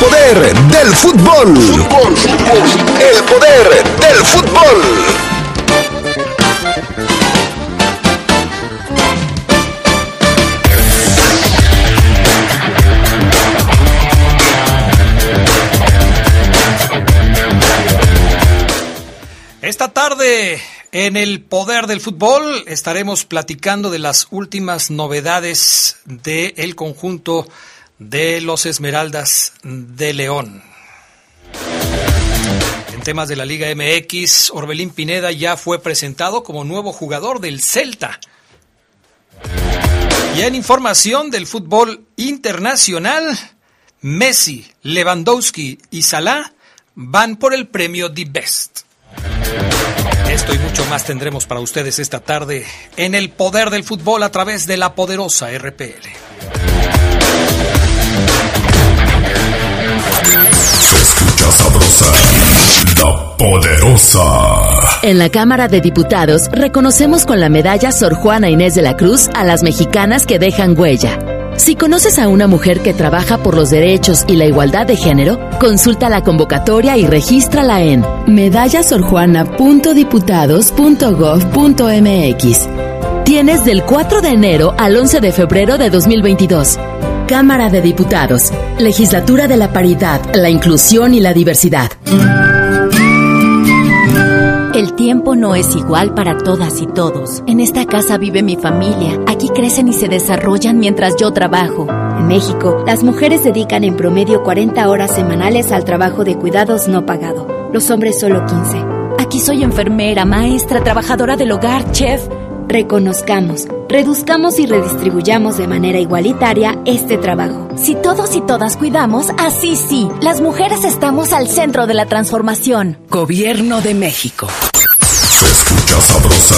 poder del fútbol. El poder del fútbol. Esta tarde en el Poder del Fútbol estaremos platicando de las últimas novedades del conjunto de los Esmeraldas de León. En temas de la Liga MX, Orbelín Pineda ya fue presentado como nuevo jugador del Celta. Y en información del fútbol internacional, Messi, Lewandowski y Salah van por el premio The Best. Esto y mucho más tendremos para ustedes esta tarde en el poder del fútbol a través de la poderosa RPL. Escucha sabrosa, la poderosa. En la Cámara de Diputados reconocemos con la medalla Sor Juana Inés de la Cruz a las mexicanas que dejan huella. Si conoces a una mujer que trabaja por los derechos y la igualdad de género, consulta la convocatoria y regístrala en medallasorjuana.diputados.gov.mx. Tienes del 4 de enero al 11 de febrero de 2022. Cámara de Diputados, Legislatura de la Paridad, la Inclusión y la Diversidad. El tiempo no es igual para todas y todos. En esta casa vive mi familia. Aquí crecen y se desarrollan mientras yo trabajo. En México, las mujeres dedican en promedio 40 horas semanales al trabajo de cuidados no pagado. Los hombres solo 15. Aquí soy enfermera, maestra, trabajadora del hogar, chef. Reconozcamos, reduzcamos y redistribuyamos de manera igualitaria este trabajo. Si todos y todas cuidamos, así sí, las mujeres estamos al centro de la transformación. Gobierno de México. Se escucha sabrosa,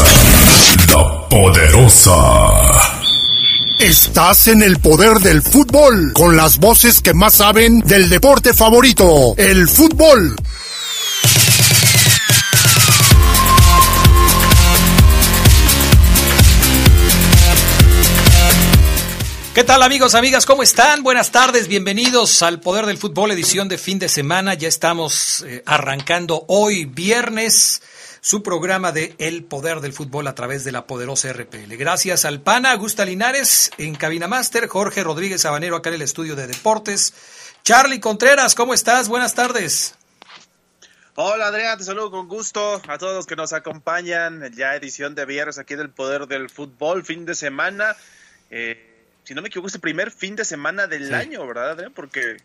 la poderosa. Estás en el poder del fútbol, con las voces que más saben del deporte favorito, el fútbol. ¿Qué tal amigos, amigas? ¿Cómo están? Buenas tardes, bienvenidos al Poder del Fútbol, edición de fin de semana. Ya estamos eh, arrancando hoy viernes su programa de El Poder del Fútbol a través de la poderosa RPL. Gracias al PANA, Augusta Linares en Cabina Master, Jorge Rodríguez Sabanero acá en el estudio de deportes. Charlie Contreras, ¿cómo estás? Buenas tardes. Hola Adrián, te saludo con gusto a todos los que nos acompañan. Ya edición de viernes aquí del Poder del Fútbol, fin de semana. Eh, si no me equivoco, es el primer fin de semana del Sí. año, ¿verdad, Adrián? Porque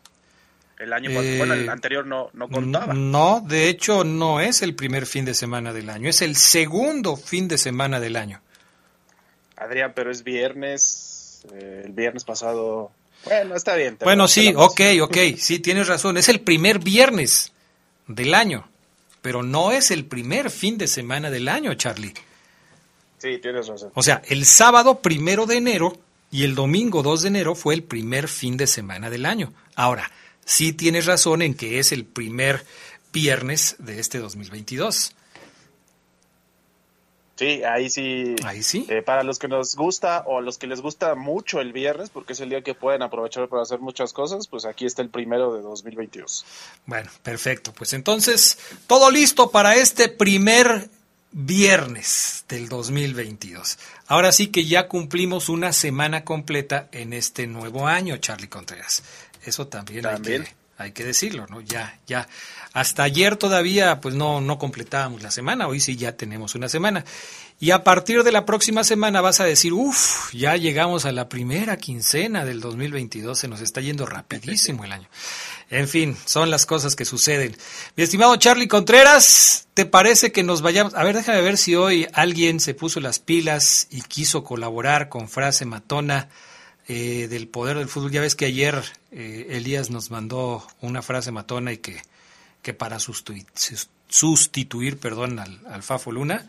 el año Eh, bueno, el anterior no, no contaba. No, de hecho no es el primer fin de semana del año, es el segundo fin de semana del año. Adrián, pero es viernes. eh, el viernes pasado. Bueno, está bien. Bueno, lo- sí, ok, ok, sí, tienes razón, es el primer viernes del año, pero no es el primer fin de semana del año, Charlie. Sí, tienes razón. O sea, el sábado primero de enero y el domingo 2 de enero fue el primer fin de semana del año. Ahora, sí tienes razón en que es el primer viernes de este 2022. Sí, ahí sí. Ahí sí. Eh, para los que nos gusta o a los que les gusta mucho el viernes, porque es el día que pueden aprovechar para hacer muchas cosas, pues aquí está el primero de 2022. Bueno, perfecto. Pues entonces, todo listo para este primer viernes del 2022. Ahora sí que ya cumplimos una semana completa en este nuevo año, Charlie Contreras. Eso también, También. Hay, que, hay que decirlo, ¿no? Ya, ya. Hasta ayer todavía, pues no, no completábamos la semana. Hoy sí ya tenemos una semana. Y a partir de la próxima semana vas a decir, uff, ya llegamos a la primera quincena del 2022. Se nos está yendo rapidísimo el año. En fin, son las cosas que suceden. Mi estimado Charlie Contreras, ¿te parece que nos vayamos? A ver, déjame ver si hoy alguien se puso las pilas y quiso colaborar con frase matona eh, del poder del fútbol. Ya ves que ayer eh, Elías nos mandó una frase matona y que, que para sustituir, sustituir perdón, al, al Fafo Luna.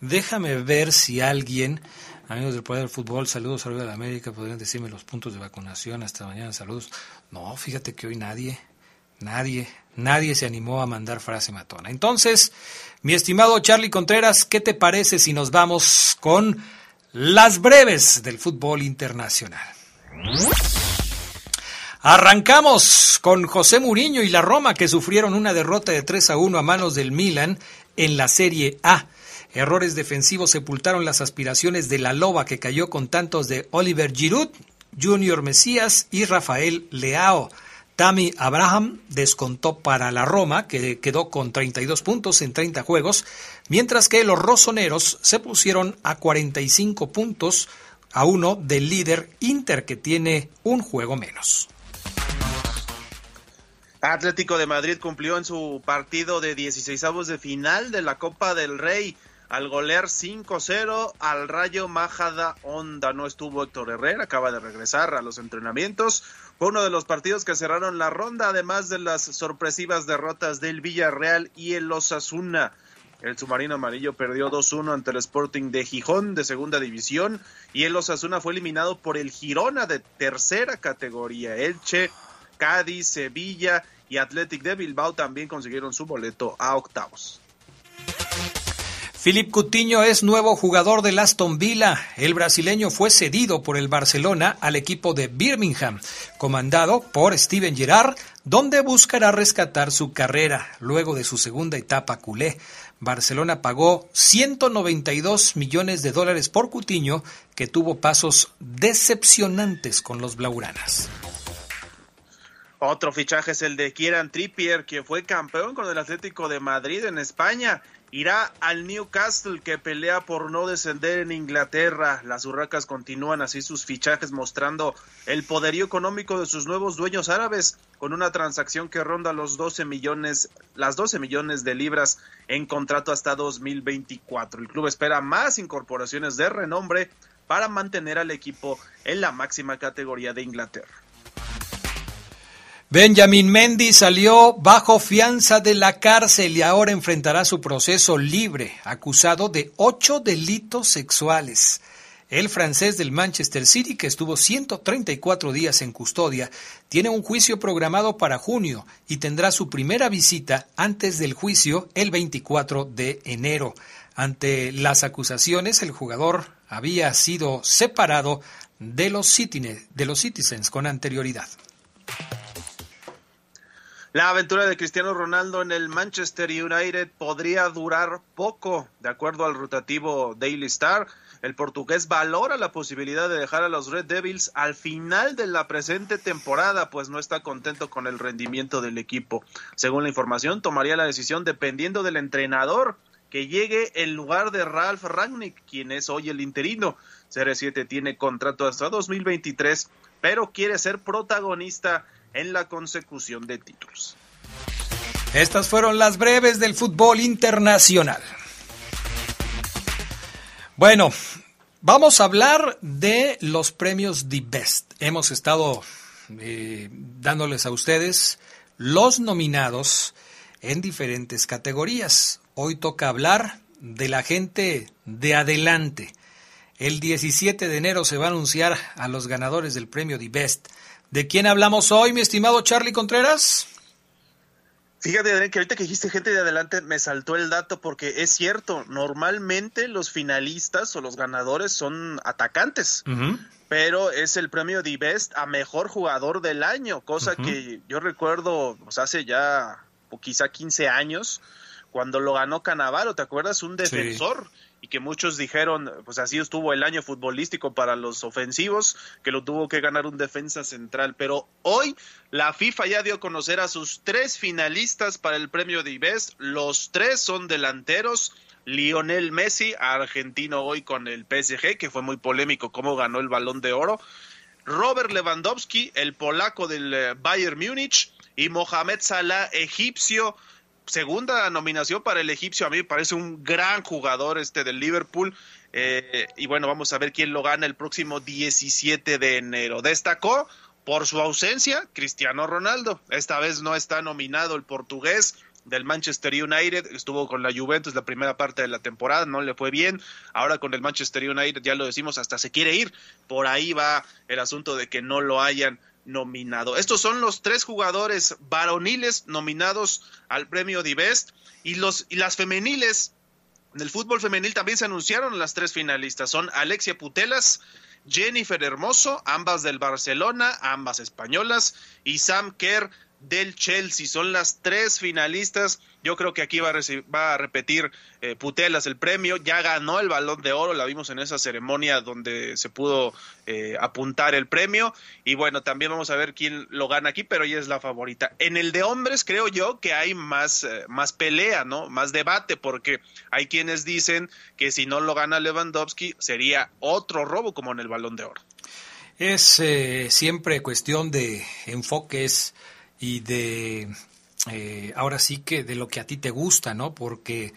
Déjame ver si alguien, amigos del Poder del Fútbol, saludos, saludos de la América, podrían decirme los puntos de vacunación hasta mañana, saludos. No, fíjate que hoy nadie, nadie, nadie se animó a mandar frase matona. Entonces, mi estimado Charlie Contreras, ¿qué te parece si nos vamos con las breves del fútbol internacional? Arrancamos con José Muriño y la Roma que sufrieron una derrota de 3 a 1 a manos del Milan en la Serie A. Errores defensivos sepultaron las aspiraciones de la Loba que cayó con tantos de Oliver Giroud, Junior Mesías y Rafael Leao. Tammy Abraham descontó para la Roma, que quedó con 32 puntos en 30 juegos, mientras que los rosoneros se pusieron a 45 puntos a uno del líder Inter, que tiene un juego menos. Atlético de Madrid cumplió en su partido de 16 de final de la Copa del Rey al golear 5-0 al Rayo Majada Onda. No estuvo Héctor Herrera, acaba de regresar a los entrenamientos. Fue uno de los partidos que cerraron la ronda, además de las sorpresivas derrotas del Villarreal y el Osasuna. El submarino amarillo perdió 2-1 ante el Sporting de Gijón de segunda división y el Osasuna fue eliminado por el Girona de tercera categoría. Elche Cádiz, Sevilla y Athletic de Bilbao también consiguieron su boleto a octavos. Philip Coutinho es nuevo jugador del Aston Villa. El brasileño fue cedido por el Barcelona al equipo de Birmingham, comandado por Steven Gerrard, donde buscará rescatar su carrera luego de su segunda etapa culé. Barcelona pagó 192 millones de dólares por Coutinho, que tuvo pasos decepcionantes con los blaugranas. Otro fichaje es el de Kieran Trippier, que fue campeón con el Atlético de Madrid en España. Irá al Newcastle que pelea por no descender en Inglaterra. Las urracas continúan así sus fichajes mostrando el poderío económico de sus nuevos dueños árabes con una transacción que ronda los 12 millones, las 12 millones de libras en contrato hasta 2024. El club espera más incorporaciones de renombre para mantener al equipo en la máxima categoría de Inglaterra. Benjamin Mendy salió bajo fianza de la cárcel y ahora enfrentará su proceso libre, acusado de ocho delitos sexuales. El francés del Manchester City, que estuvo 134 días en custodia, tiene un juicio programado para junio y tendrá su primera visita antes del juicio el 24 de enero. Ante las acusaciones, el jugador había sido separado de los, de los Citizens con anterioridad. La aventura de Cristiano Ronaldo en el Manchester United podría durar poco, de acuerdo al rotativo Daily Star. El portugués valora la posibilidad de dejar a los Red Devils al final de la presente temporada, pues no está contento con el rendimiento del equipo. Según la información, tomaría la decisión dependiendo del entrenador que llegue en lugar de Ralph Rangnick, quien es hoy el interino. CR7 tiene contrato hasta 2023, pero quiere ser protagonista en la consecución de títulos. Estas fueron las breves del fútbol internacional. Bueno, vamos a hablar de los premios The Best. Hemos estado eh, dándoles a ustedes los nominados en diferentes categorías. Hoy toca hablar de la gente de adelante. El 17 de enero se va a anunciar a los ganadores del premio The Best. ¿De quién hablamos hoy, mi estimado Charlie Contreras? Fíjate, Adrián, que ahorita que dijiste gente de adelante me saltó el dato porque es cierto, normalmente los finalistas o los ganadores son atacantes, pero es el premio de Best a mejor jugador del año, cosa que yo recuerdo pues, hace ya o quizá 15 años cuando lo ganó Canavaro, ¿te acuerdas? Un defensor y que muchos dijeron, pues así estuvo el año futbolístico para los ofensivos, que lo tuvo que ganar un defensa central. Pero hoy la FIFA ya dio a conocer a sus tres finalistas para el premio de Ibes. Los tres son delanteros. Lionel Messi, argentino hoy con el PSG, que fue muy polémico cómo ganó el balón de oro. Robert Lewandowski, el polaco del eh, Bayern Múnich. Y Mohamed Salah, egipcio, segunda nominación para el egipcio. A mí me parece un gran jugador este del Liverpool. Eh, y bueno, vamos a ver quién lo gana el próximo 17 de enero. Destacó por su ausencia Cristiano Ronaldo. Esta vez no está nominado el portugués del Manchester United, estuvo con la Juventus la primera parte de la temporada, no le fue bien, ahora con el Manchester United ya lo decimos, hasta se quiere ir, por ahí va el asunto de que no lo hayan nominado. Estos son los tres jugadores varoniles nominados al premio Divest y los y las femeniles del fútbol femenil también se anunciaron las tres finalistas. Son Alexia Putelas, Jennifer Hermoso, ambas del Barcelona, ambas españolas, y Sam Kerr del Chelsea. Son las tres finalistas. Yo creo que aquí va a, a repetir eh, Putelas el premio. Ya ganó el balón de oro, la vimos en esa ceremonia donde se pudo eh, apuntar el premio. Y bueno, también vamos a ver quién lo gana aquí, pero ella es la favorita. En el de hombres creo yo que hay más, eh, más pelea, ¿no? Más debate, porque hay quienes dicen que si no lo gana Lewandowski sería otro robo como en el balón de oro. Es siempre cuestión de enfoques y de eh, ahora sí que de lo que a ti te gusta, ¿no? Porque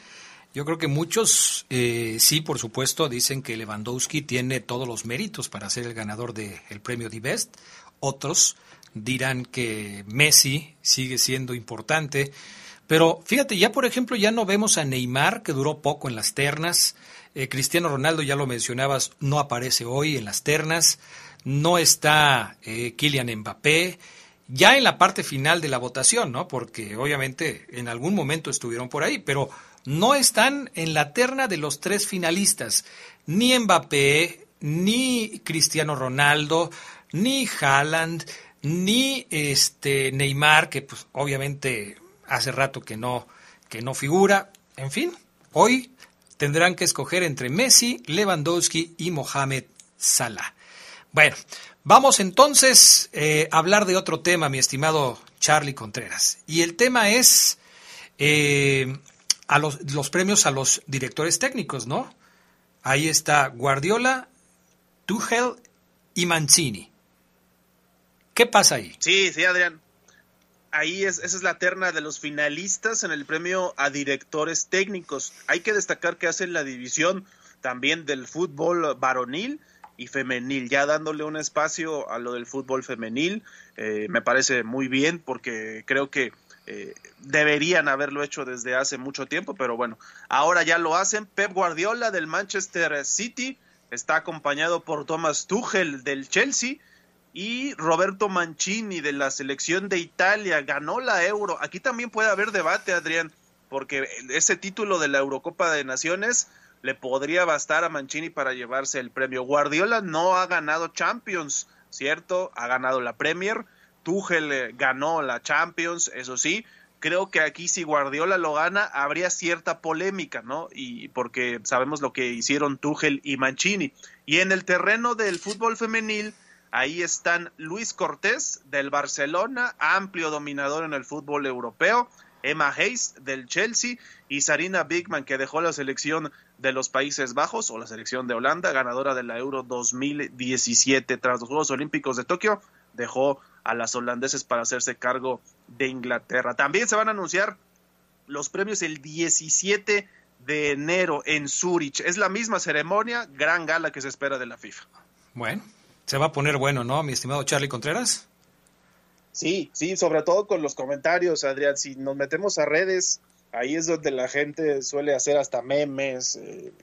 yo creo que muchos eh, sí, por supuesto, dicen que Lewandowski tiene todos los méritos para ser el ganador del premio de Best. Otros dirán que Messi sigue siendo importante. Pero fíjate, ya por ejemplo, ya no vemos a Neymar, que duró poco en las ternas. Eh, Cristiano Ronaldo, ya lo mencionabas, no aparece hoy en las ternas. No está Kylian Mbappé ya en la parte final de la votación, ¿no? Porque obviamente en algún momento estuvieron por ahí, pero no están en la terna de los tres finalistas, ni Mbappé, ni Cristiano Ronaldo, ni Haaland, ni este Neymar, que pues obviamente hace rato que no que no figura. En fin, hoy tendrán que escoger entre Messi, Lewandowski y Mohamed Salah. Bueno, Vamos entonces eh, a hablar de otro tema, mi estimado Charlie Contreras. Y el tema es eh, a los, premios a los directores técnicos, ¿no? Ahí está Guardiola, Tuchel y Mancini. ¿Qué pasa ahí? Sí, sí, Adrián. Ahí es, esa es la terna de los finalistas en el premio a directores técnicos. Hay que destacar que hacen la división también del fútbol varonil y femenil, ya dándole un espacio a lo del fútbol femenil, eh, me parece muy bien porque creo que eh, deberían haberlo hecho desde hace mucho tiempo, pero bueno, ahora ya lo hacen. Pep Guardiola del Manchester City está acompañado por Thomas Tuchel del Chelsea y Roberto Mancini de la selección de Italia ganó la Euro. Aquí también puede haber debate, Adrián, porque ese título de la Eurocopa de Naciones le podría bastar a Mancini para llevarse el premio. Guardiola no ha ganado Champions, ¿cierto? Ha ganado la Premier. Tuchel eh, ganó la Champions, eso sí. Creo que aquí si Guardiola lo gana habría cierta polémica, ¿no? Y porque sabemos lo que hicieron Tuchel y Mancini. Y en el terreno del fútbol femenil, ahí están Luis Cortés del Barcelona, amplio dominador en el fútbol europeo, Emma Hayes del Chelsea y Sarina Bigman que dejó la selección de los Países Bajos o la selección de Holanda, ganadora de la Euro 2017 tras los Juegos Olímpicos de Tokio, dejó a las holandeses para hacerse cargo de Inglaterra. También se van a anunciar los premios el 17 de enero en Zurich. Es la misma ceremonia, gran gala que se espera de la FIFA. Bueno, se va a poner bueno, ¿no, mi estimado Charlie Contreras? Sí, sí, sobre todo con los comentarios, Adrián. Si nos metemos a redes, ahí es donde la gente suele hacer hasta memes. Eh,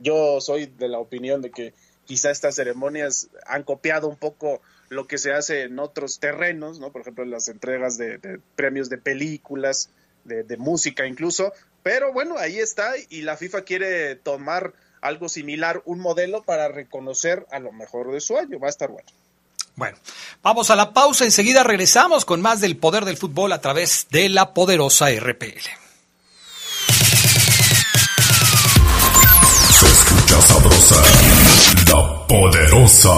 yo soy de la opinión de que quizá estas ceremonias han copiado un poco lo que se hace en otros terrenos, ¿no? Por ejemplo, en las entregas de, premios de películas, de, de, música incluso. Pero bueno, ahí está y la FIFA quiere tomar algo similar, un modelo para reconocer a lo mejor de su año. Va a estar bueno. Bueno, vamos a la pausa, enseguida regresamos con más del poder del fútbol a través de la poderosa RPL. Se escucha sabrosa, la poderosa.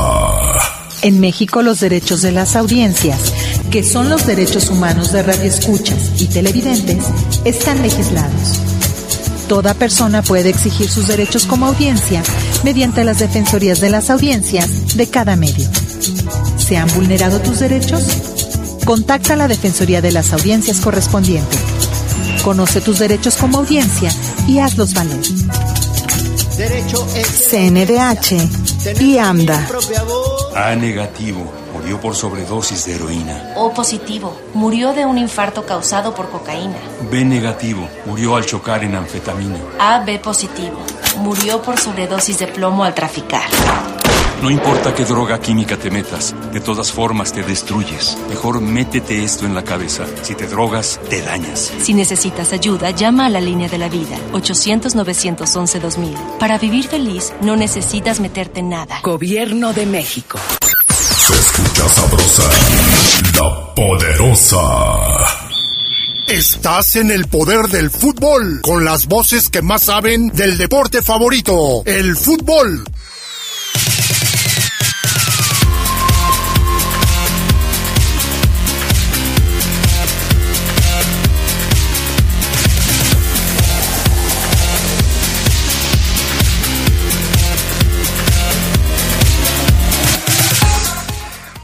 En México los derechos de las audiencias, que son los derechos humanos de radioescuchas y televidentes, están legislados. Toda persona puede exigir sus derechos como audiencia mediante las defensorías de las audiencias de cada medio. ¿Se han vulnerado tus derechos? Contacta a la Defensoría de las Audiencias correspondiente. Conoce tus derechos como audiencia y hazlos valer. CNDH y AMDA. A negativo, murió por sobredosis de heroína. O positivo, murió de un infarto causado por cocaína. B negativo, murió al chocar en anfetamina. A B positivo, murió por sobredosis de plomo al traficar. No importa qué droga química te metas, de todas formas te destruyes. Mejor métete esto en la cabeza. Si te drogas, te dañas. Si necesitas ayuda, llama a la línea de la vida, 800-911-2000. Para vivir feliz, no necesitas meterte en nada. Gobierno de México. Se escucha sabrosa, la poderosa. Estás en el poder del fútbol, con las voces que más saben del deporte favorito, el fútbol.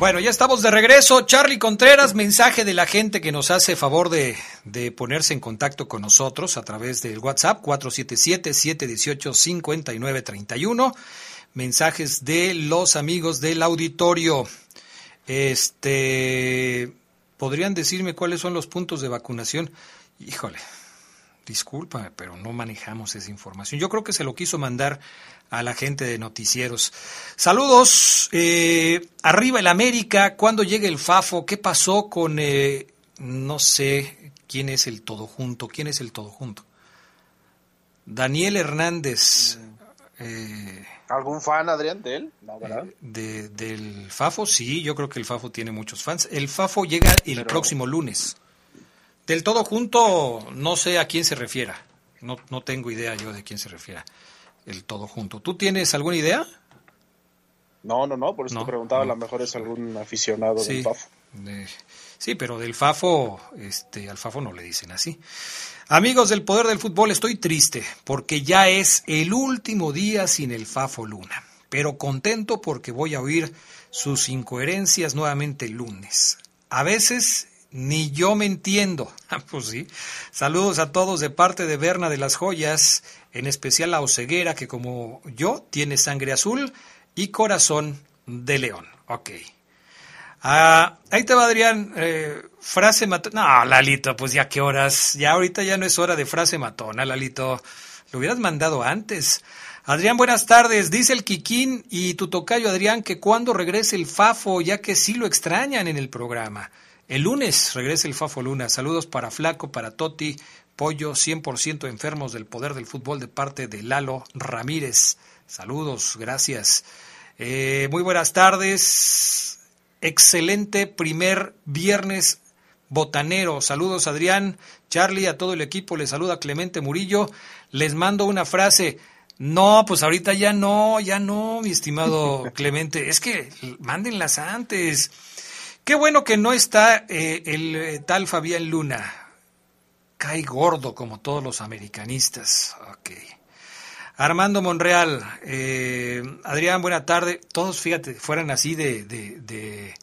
Bueno, ya estamos de regreso. Charlie Contreras, mensaje de la gente que nos hace favor de, de ponerse en contacto con nosotros a través del WhatsApp 477-718-5931. Mensajes de los amigos del auditorio. Este, ¿podrían decirme cuáles son los puntos de vacunación? Híjole, discúlpame, pero no manejamos esa información. Yo creo que se lo quiso mandar a la gente de noticieros. Saludos, eh, arriba el América, ¿cuándo llega el Fafo? ¿Qué pasó con, eh, no sé, quién es el todo junto? ¿Quién es el todo junto? Daniel Hernández. Eh, ¿Algún fan, Adrián, de él? No, ¿verdad? de, del Fafo, sí, yo creo que el Fafo tiene muchos fans. El Fafo llega el Pero- próximo lunes. Del todo junto, no sé a quién se refiera. No, no tengo idea yo de quién se refiera. El todo junto. ¿Tú tienes alguna idea? No, no, no, por eso No, te preguntaba, no. a lo mejor es algún aficionado Sí, del Fafo. de- sí, pero del Fafo, este, al Fafo no le dicen así. Amigos del Poder del Fútbol, estoy triste porque ya es el último día sin el Fafo Luna, pero contento porque voy a oír sus incoherencias nuevamente el lunes. A veces ni yo me entiendo. Ah, pues sí. Saludos a todos de parte de Berna de las Joyas, en especial a Oceguera, que como yo tiene sangre azul y corazón de león. Ok. Ah, ahí te va Adrián, eh, frase matona. No, Lalito, pues ya qué horas. Ya ahorita ya no es hora de frase matona, Lalito. Lo hubieras mandado antes. Adrián, buenas tardes. Dice el Kikín y tu tocayo Adrián que cuando regrese el Fafo, ya que sí lo extrañan en el programa. El lunes regresa el Fafo Luna. Saludos para Flaco, para Toti, Pollo, 100% enfermos del poder del fútbol de parte de Lalo Ramírez. Saludos, gracias. Eh, muy buenas tardes. Excelente primer viernes botanero. Saludos Adrián, Charlie, a todo el equipo. Les saluda Clemente Murillo. Les mando una frase. No, pues ahorita ya no, ya no, mi estimado Clemente. Es que mándenlas antes. Qué bueno que no está eh, el eh, tal Fabián Luna. Cae gordo como todos los americanistas. Ok. Armando Monreal, eh, Adrián, buena tarde. Todos, fíjate, fueran así de, de, de,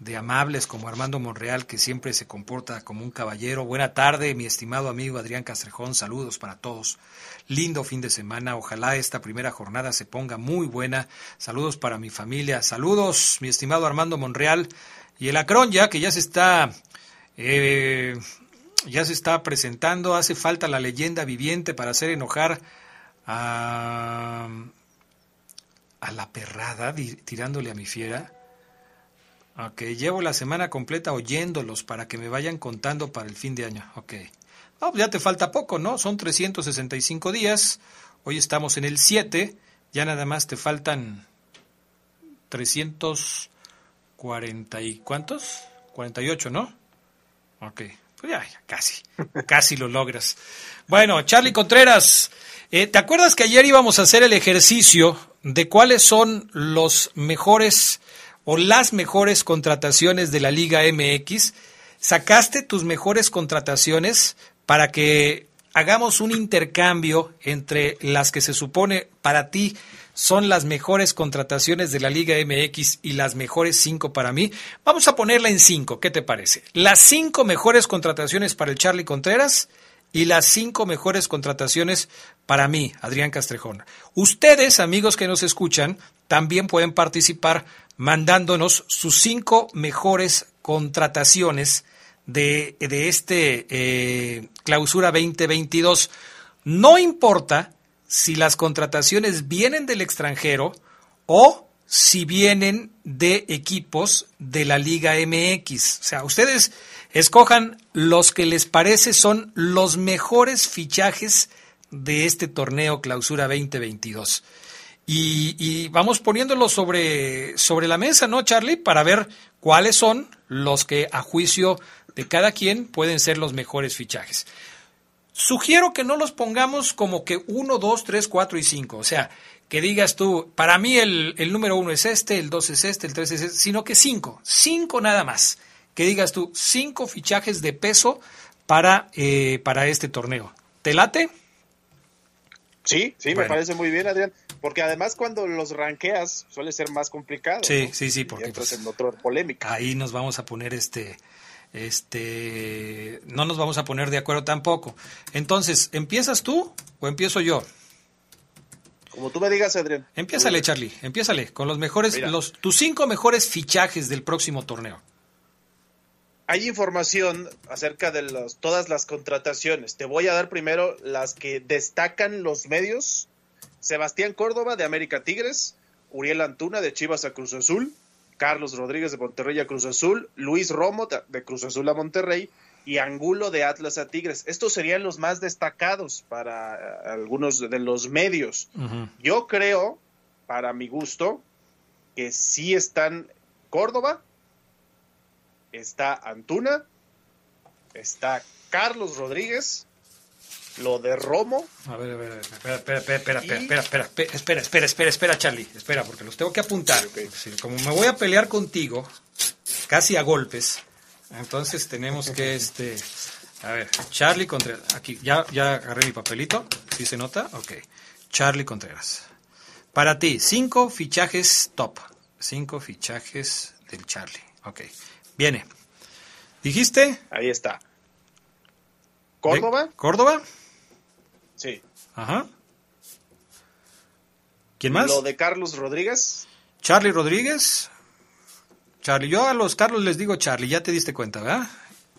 de amables como Armando Monreal, que siempre se comporta como un caballero. Buena tarde, mi estimado amigo Adrián Castrejón. Saludos para todos. Lindo fin de semana. Ojalá esta primera jornada se ponga muy buena. Saludos para mi familia. Saludos, mi estimado Armando Monreal. Y el Acron ya, que ya se está... eh, ya se está presentando, hace falta la leyenda viviente para hacer enojar a, la perrada tirándole a mi fiera. Ok, llevo la semana completa oyéndolos para que me vayan contando para el fin de año. Ok. Pues ya te falta poco, ¿no? Son 365 días. Hoy estamos en el 7. Ya nada más te faltan 340 y ¿cuántos? 48, ¿no? Ok. Pues ya, ya, casi. Casi lo logras. Bueno, Charlie Contreras, eh, ¿te acuerdas que ayer íbamos a hacer el ejercicio de cuáles son los mejores o las mejores contrataciones de la Liga MX? ¿Sacaste tus mejores contrataciones para que hagamos un intercambio entre las que se supone para ti son las mejores contrataciones de la Liga MX y las mejores cinco para mí. Vamos a ponerla en cinco, ¿qué te parece? Las cinco mejores contrataciones para el Charlie Contreras y las cinco mejores contrataciones para mí, Adrián Castrejón. Ustedes, amigos que nos escuchan, también pueden participar mandándonos sus cinco mejores contrataciones de, de este eh, clausura 2022. No importa si las contrataciones vienen del extranjero o si vienen de equipos de la Liga MX. O sea, ustedes escojan los que les parece son los mejores fichajes de este torneo Clausura 2022. Y, vamos poniéndolo sobre, sobre la mesa, ¿no, Charlie? Para ver cuáles son los que a juicio de cada quien pueden ser los mejores fichajes. Sugiero que no los pongamos como que 1, 2, 3, 4 y 5. O sea, que digas tú, para mí el, el número 1 es este, el 2 es este, el 3 es este, sino que 5. 5 nada más. Que digas tú, 5 fichajes de peso para, eh, para este torneo. ¿Te late? Sí, sí, me parece muy bien, Adrián. Porque además cuando los ranqueas suele ser más complicado. Sí, sí, sí, porque pues, en otra polémica. Ahí nos vamos a poner este este, no nos vamos a poner de acuerdo tampoco. Entonces, ¿empiezas tú o empiezo yo? Como tú me digas, Adrián. Empiézale, Charlie, empiézale con los mejores, los, tus cinco mejores fichajes del próximo torneo. Hay información acerca de los, todas las contrataciones. Te voy a dar primero las que destacan los medios. Sebastián Córdoba de América Tigres, Uriel Antuna de Chivas a Cruz Azul, Carlos Rodríguez de Monterrey a Cruz Azul, Luis Romo de Cruz Azul a Monterrey y Angulo de Atlas a Tigres. Estos serían los más destacados para eh, algunos de los medios. Yo creo, para mi gusto, que sí están Córdoba, está Antuna, está Carlos Rodríguez, lo de Romo. A ver, a ver, espera, espera, espera, espera, espera, espera, espera, espera, espera, espera, espera, Charlie, espera, porque los tengo que apuntar. Como me voy a pelear contigo, casi a golpes, entonces tenemos que, este, a ver, Charlie Contreras, aquí, ya, ya agarré mi papelito, ¿sí se nota? Ok, Charlie Contreras. Para ti, cinco fichajes top, cinco fichajes del Charlie, ok, viene. ¿Dijiste? Ahí está. ¿Córdoba? ¿Córdoba? Sí. Ajá. ¿Quién más? Lo de Carlos Rodríguez. Charlie Rodríguez. Charlie, yo a los Carlos les digo Charlie, ya te diste cuenta, ¿verdad?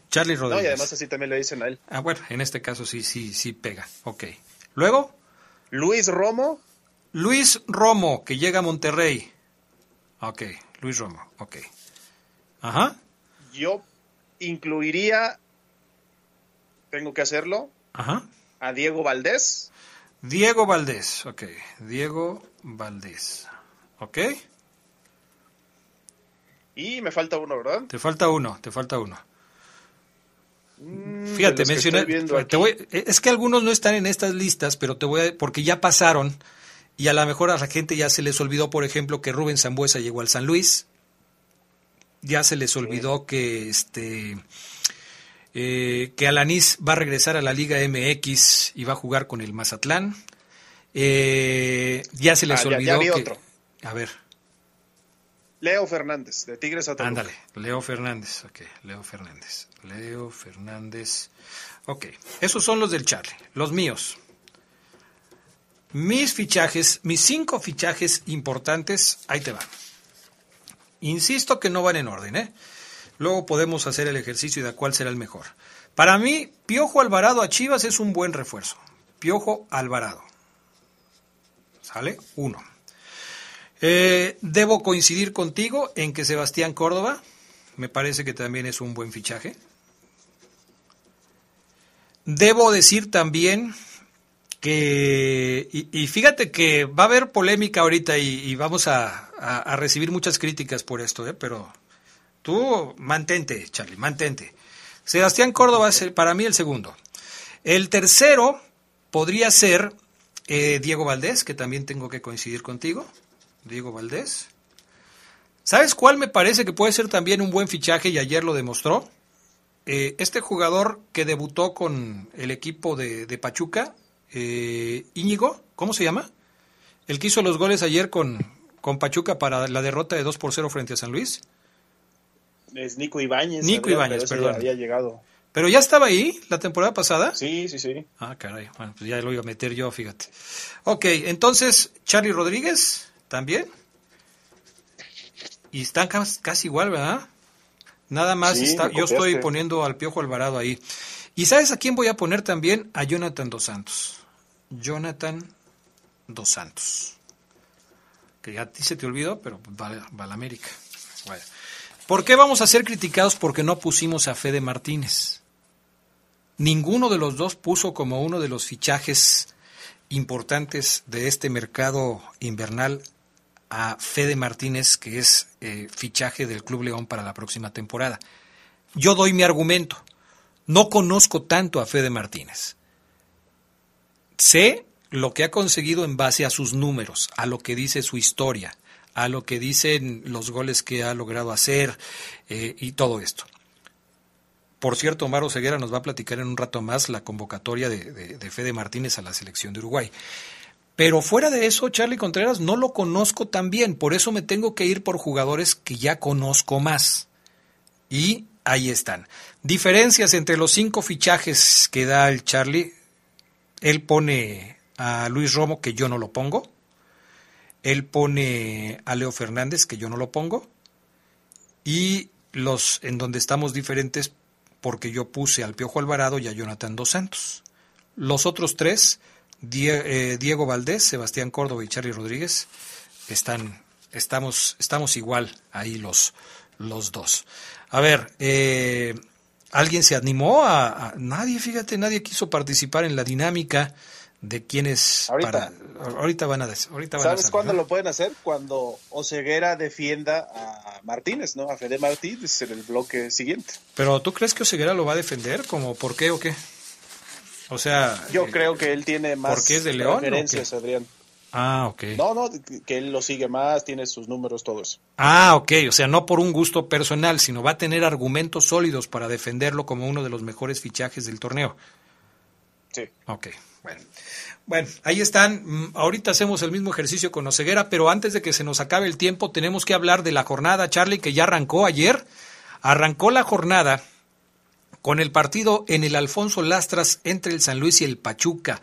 Charlie Rodríguez. No, y además así también le dicen a él. Ah, bueno, en este caso sí, sí, sí pega. Ok. Luego. Luis Romo. Luis Romo, que llega a Monterrey. Ok, Luis Romo, ok. Ajá. Yo incluiría, tengo que hacerlo, Ajá a Diego Valdés. Diego Valdés, ok. Diego Valdés, ok. Y me falta uno, ¿verdad? Te falta uno, te falta uno. Mm, Fíjate, mencioné. es que algunos no están en estas listas, pero te voy a. porque ya pasaron y a lo mejor a la gente ya se les olvidó, por ejemplo, que Rubén Zambuesa llegó al San Luis. Ya se les olvidó que este eh, que Alanis va a regresar a la Liga MX y va a jugar con el Mazatlán. Eh, ya se les ah, olvidó que... otro. A ver. Leo Fernández, de Tigres a Ándale, Leo Fernández, ok, Leo Fernández. Leo Fernández. Ok, esos son los del Charlie, los míos. Mis fichajes, mis cinco fichajes importantes, ahí te van. Insisto que no van en orden, ¿eh? Luego podemos hacer el ejercicio de cuál será el mejor. Para mí, Piojo Alvarado a Chivas es un buen refuerzo. Piojo Alvarado. ¿Sale? Uno. Eh, debo coincidir contigo en que Sebastián Córdoba me parece que también es un buen fichaje. Debo decir también que, y, fíjate que va a haber polémica ahorita y, vamos a, recibir muchas críticas por esto, ¿eh? pero Tú mantente, Charlie, mantente. Sebastián Córdoba es para mí el segundo. El tercero podría ser eh, Diego Valdés, que también tengo que coincidir contigo. Diego Valdés. ¿Sabes cuál me parece que puede ser también un buen fichaje y ayer lo demostró? Eh, este jugador que debutó con el equipo de, Pachuca, eh, Íñigo, ¿cómo se llama? El que hizo los goles ayer con, con Pachuca para la derrota de 2 por 0 frente a San Luis es Nico Ibáñez. Nico Ibáñez, perdón. había llegado. ¿Pero ya estaba ahí la temporada pasada? Sí, sí, sí. Ah, caray. Bueno, pues ya lo iba a meter yo, fíjate. Ok, entonces, Charlie Rodríguez, también. Y están casi igual, ¿verdad? Nada más está, yo estoy poniendo al Piojo Alvarado ahí. ¿Y sabes a quién voy a poner también? A Jonathan Dos Santos. Jonathan Dos Santos. que a ti se te olvidó, pero va, va a la América. ¿Por qué vamos a ser criticados porque no pusimos a Fede Martínez? Ninguno de los dos puso como uno de los fichajes importantes de este mercado invernal a Fede Martínez, que es eh, fichaje del Club León para la próxima temporada. Yo doy mi argumento. No conozco tanto a Fede Martínez. Sé lo que ha conseguido en base a sus números, a lo que dice su historia, a lo que dicen los goles que ha logrado hacer eh, y todo esto. Por cierto, Omar Ceguera nos va a platicar en un rato más la convocatoria de, de, Fede Martínez a la selección de Uruguay. Pero fuera de eso, Charlie Contreras no lo conozco tan bien, por eso me tengo que ir por jugadores que ya conozco más. Y ahí están. Diferencias entre los cinco fichajes que da el Charlie. Él pone a Luis Romo, que yo no lo pongo. Él pone a Leo Fernández, que yo no lo pongo. Y los en donde estamos diferentes, porque yo puse al Piojo Alvarado y a Jonathan Dos Santos. Los otros tres, eh, Diego Valdés, Sebastián Córdoba y Charlie Rodríguez, están, estamos, estamos igual ahí los, los dos. A ver, eh, ¿alguien se animó a, Nadie, fíjate, nadie quiso participar en la dinámica de quienes ahorita, ahorita van a ahorita ¿Sabes cuándo lo pueden hacer? Cuando Oseguera defienda a Martínez, ¿no? A Fede Martínez en el bloque siguiente. Pero ¿tú crees que Oseguera lo va a defender? ¿Como por qué o qué? O sea, yo eh, creo que él tiene más ¿porque es de León, Adrián. Ah, ok. No, no, que él lo sigue más, tiene sus números, todos. Ah, ok, o sea, no por un gusto personal, sino va a tener argumentos sólidos para defenderlo como uno de los mejores fichajes del torneo. Sí. Ok, bueno. Bueno, ahí están. Mm, ahorita hacemos el mismo ejercicio con Oseguera, pero antes de que se nos acabe el tiempo, tenemos que hablar de la jornada, Charlie, que ya arrancó ayer. Arrancó la jornada con el partido en el Alfonso Lastras entre el San Luis y el Pachuca.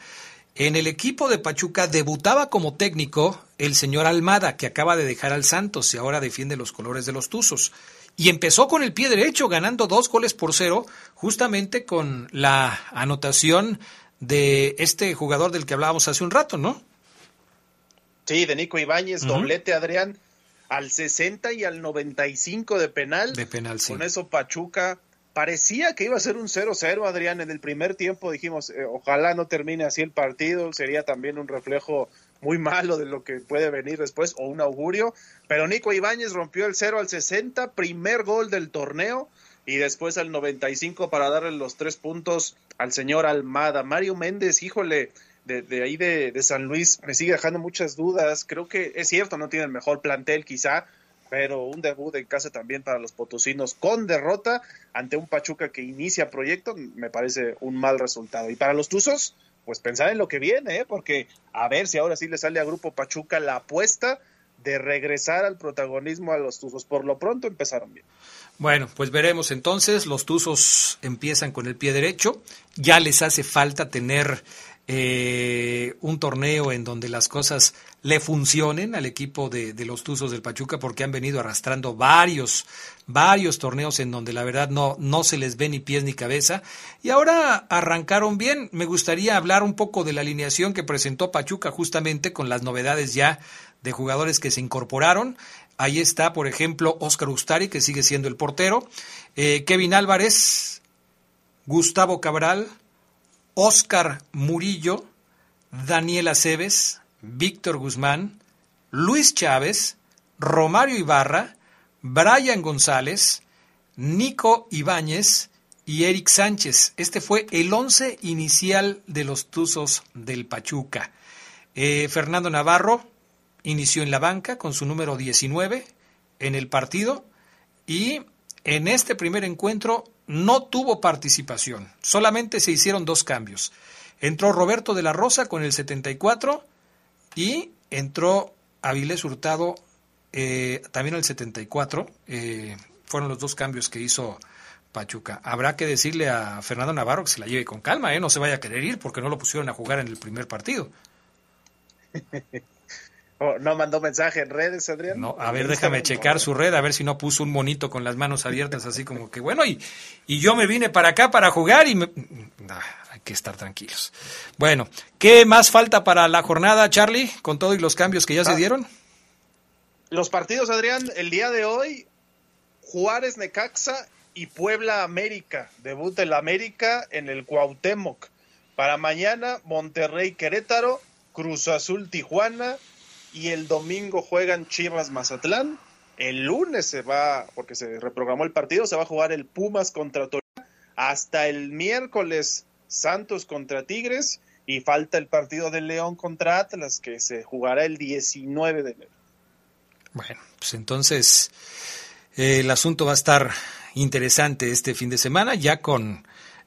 En el equipo de Pachuca debutaba como técnico el señor Almada, que acaba de dejar al Santos y ahora defiende los colores de los Tuzos. Y empezó con el pie derecho, ganando dos goles por cero, justamente con la anotación de este jugador del que hablábamos hace un rato, ¿no? Sí, de Nico Ibáñez, doblete Adrián, al 60 y al 95 de penal. De penal, sí. Con eso Pachuca parecía que iba a ser un 0-0, Adrián, en el primer tiempo dijimos, eh, ojalá no termine así el partido, sería también un reflejo muy malo de lo que puede venir después o un augurio, pero Nico Ibáñez rompió el 0 al 60, primer gol del torneo, y después al 95 para darle los tres puntos al señor Almada. Mario Méndez, híjole, de, ahí de, San Luis me sigue dejando muchas dudas. Creo que es cierto, no tiene el mejor plantel quizá, pero un debut en casa también para los potosinos con derrota ante un Pachuca que inicia proyecto me parece un mal resultado. Y para los Tuzos, pues pensar en lo que viene, ¿eh? porque a ver si ahora sí le sale a Grupo Pachuca la apuesta de regresar al protagonismo a los Tuzos. Por lo pronto empezaron bien. Bueno, pues veremos entonces. Los Tuzos empiezan con el pie derecho. Ya les hace falta tener eh, un torneo en donde las cosas le funcionen al equipo de, los Tuzos del Pachuca porque han venido arrastrando varios, varios torneos en donde la verdad no, no se les ve ni pies ni cabeza. Y ahora arrancaron bien. Me gustaría hablar un poco de la alineación que presentó Pachuca justamente con las novedades ya de jugadores que se incorporaron. Ahí está, por ejemplo, Oscar Ustari, que sigue siendo el portero, eh, Kevin Álvarez, Gustavo Cabral, Oscar Murillo, Daniel Aceves, Víctor Guzmán, Luis Chávez, Romario Ibarra, Brian González, Nico Ibáñez y Eric Sánchez. Este fue el once inicial de los Tuzos del Pachuca. Eh, Fernando Navarro, inició en la banca con su número 19 en el partido y en este primer encuentro no tuvo participación, solamente se hicieron dos cambios. Entró Roberto de la Rosa con el 74 y entró Avilés Hurtado eh, también al 74. Eh, fueron los dos cambios que hizo Pachuca. Habrá que decirle a Fernando Navarro que se la lleve con calma, ¿eh? no se vaya a querer ir porque no lo pusieron a jugar en el primer partido. ¿No mandó mensaje en redes, Adrián? No, a ver, déjame checar su red, a ver si no puso un monito con las manos abiertas, así como que, bueno, y, y yo me vine para acá para jugar y me... hay que estar tranquilos. Bueno, ¿qué más falta para la jornada, Charlie, con todo y los cambios que ya se ah. dieron? Los partidos, Adrián, el día de hoy, Juárez Necaxa y Puebla América. Debut del América en el Cuauhtémoc. Para mañana, Monterrey Querétaro, Cruz Azul Tijuana y el domingo juegan Chivas Mazatlán. El lunes se va, porque se reprogramó el partido, se va a jugar el Pumas contra Toluca. Hasta el miércoles, Santos contra Tigres y falta el partido de León contra Atlas que se jugará el 19 de enero. Bueno, pues entonces el asunto va a estar interesante este fin de semana, ya con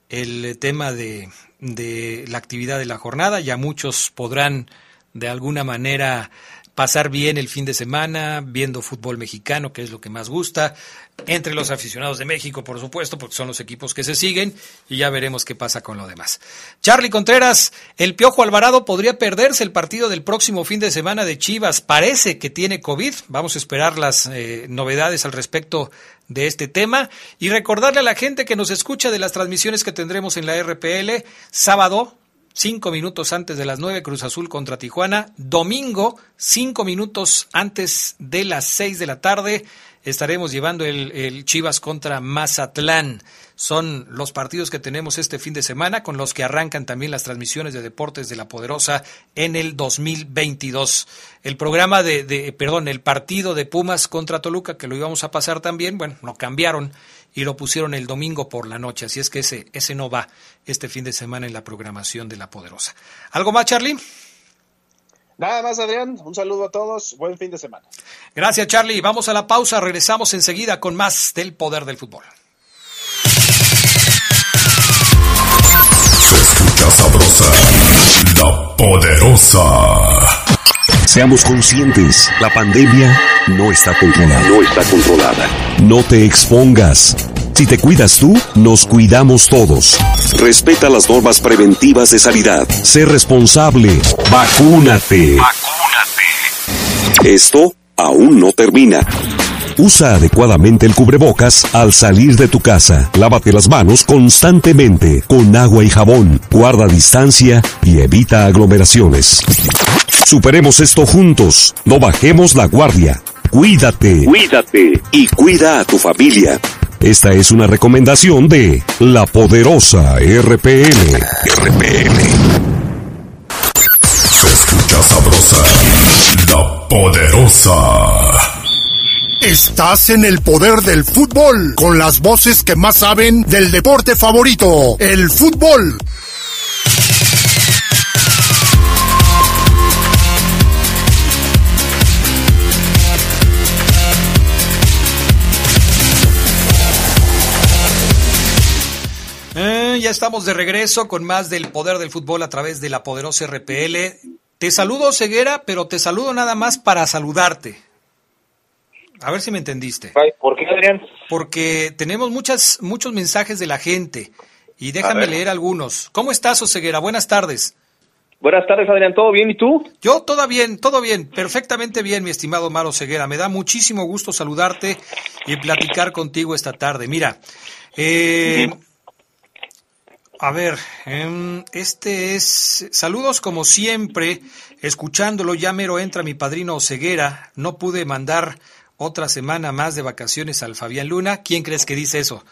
el tema de, de la actividad de la jornada, ya muchos podrán de alguna manera pasar bien el fin de semana viendo fútbol mexicano, que es lo que más gusta, entre los aficionados de México, por supuesto, porque son los equipos que se siguen, y ya veremos qué pasa con lo demás. Charlie Contreras, el Piojo Alvarado podría perderse el partido del próximo fin de semana de Chivas. Parece que tiene COVID. Vamos a esperar las eh, novedades al respecto de este tema y recordarle a la gente que nos escucha de las transmisiones que tendremos en la RPL sábado cinco minutos antes de las nueve, Cruz Azul contra Tijuana. Domingo, cinco minutos antes de las seis de la tarde, estaremos llevando el, el, Chivas contra Mazatlán. Son los partidos que tenemos este fin de semana, con los que arrancan también las transmisiones de deportes de la Poderosa en el 2022. El programa de, de perdón, el partido de Pumas contra Toluca, que lo íbamos a pasar también, bueno, lo cambiaron y lo pusieron el domingo por la noche, así es que ese, ese no va este fin de semana en la programación de La Poderosa. ¿Algo más, Charlie? Nada más, Adrián. Un saludo a todos. Buen fin de semana. Gracias, Charlie. Vamos a la pausa. Regresamos enseguida con más del poder del fútbol. Se escucha sabrosa, la poderosa. Seamos conscientes, la pandemia no está controlada. No está controlada. No te expongas. Si te cuidas tú, nos cuidamos todos. Respeta las normas preventivas de sanidad. Sé responsable. Vacúnate. Vacúnate. Esto aún no termina. Usa adecuadamente el cubrebocas al salir de tu casa. Lávate las manos constantemente con agua y jabón. Guarda distancia y evita aglomeraciones. Superemos esto juntos. No bajemos la guardia. Cuídate. Cuídate. Y cuida a tu familia. Esta es una recomendación de la poderosa RPL. RPL. Se escucha sabrosa, la poderosa. Estás en el poder del fútbol, con las voces que más saben del deporte favorito, el fútbol. Eh, ya estamos de regreso con más del poder del fútbol a través de la poderosa RPL. Te saludo, Ceguera, pero te saludo nada más para saludarte. A ver si me entendiste. ¿Por qué, Adrián? Porque tenemos muchas, muchos mensajes de la gente y déjame leer algunos. ¿Cómo estás, Oseguera? Buenas tardes. Buenas tardes, Adrián. ¿Todo bien? ¿Y tú? Yo todo bien, todo bien, perfectamente bien, mi estimado Maro Ceguera. Me da muchísimo gusto saludarte y platicar contigo esta tarde. Mira, eh, a ver, eh, este es saludos como siempre, escuchándolo, ya mero entra mi padrino Ceguera. No pude mandar otra semana más de vacaciones al Fabián Luna. ¿Quién crees que dice eso?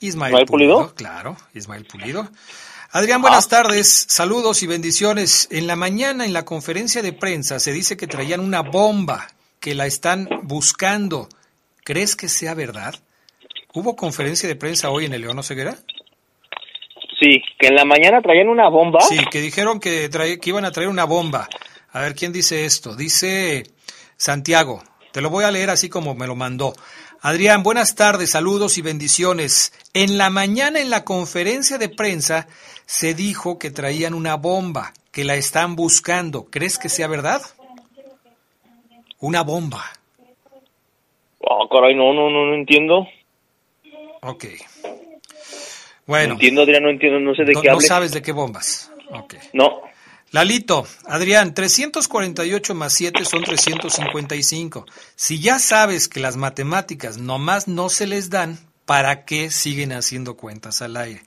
Ismael, ¿Ismael Pulido? Pulido. Claro, Ismael Pulido. Adrián, buenas tardes, saludos y bendiciones. En la mañana en la conferencia de prensa se dice que traían una bomba, que la están buscando. ¿Crees que sea verdad? ¿Hubo conferencia de prensa hoy en el León Ceguera? Sí, que en la mañana traían una bomba. Sí, que dijeron que, que iban a traer una bomba. A ver, ¿quién dice esto? Dice Santiago. Te lo voy a leer así como me lo mandó. Adrián, buenas tardes, saludos y bendiciones. En la mañana en la conferencia de prensa se dijo que traían una bomba, que la están buscando. ¿Crees que sea verdad? Una bomba. Oh, caray, no, no, no, no entiendo. Ok. Bueno. No entiendo, Adrián, no entiendo, no sé de no, qué no hables. sabes de qué bombas. Ok. No. Lalito, Adrián, 348 más 7 son 355. Si ya sabes que las matemáticas nomás no se les dan, ¿para qué siguen haciendo cuentas al aire?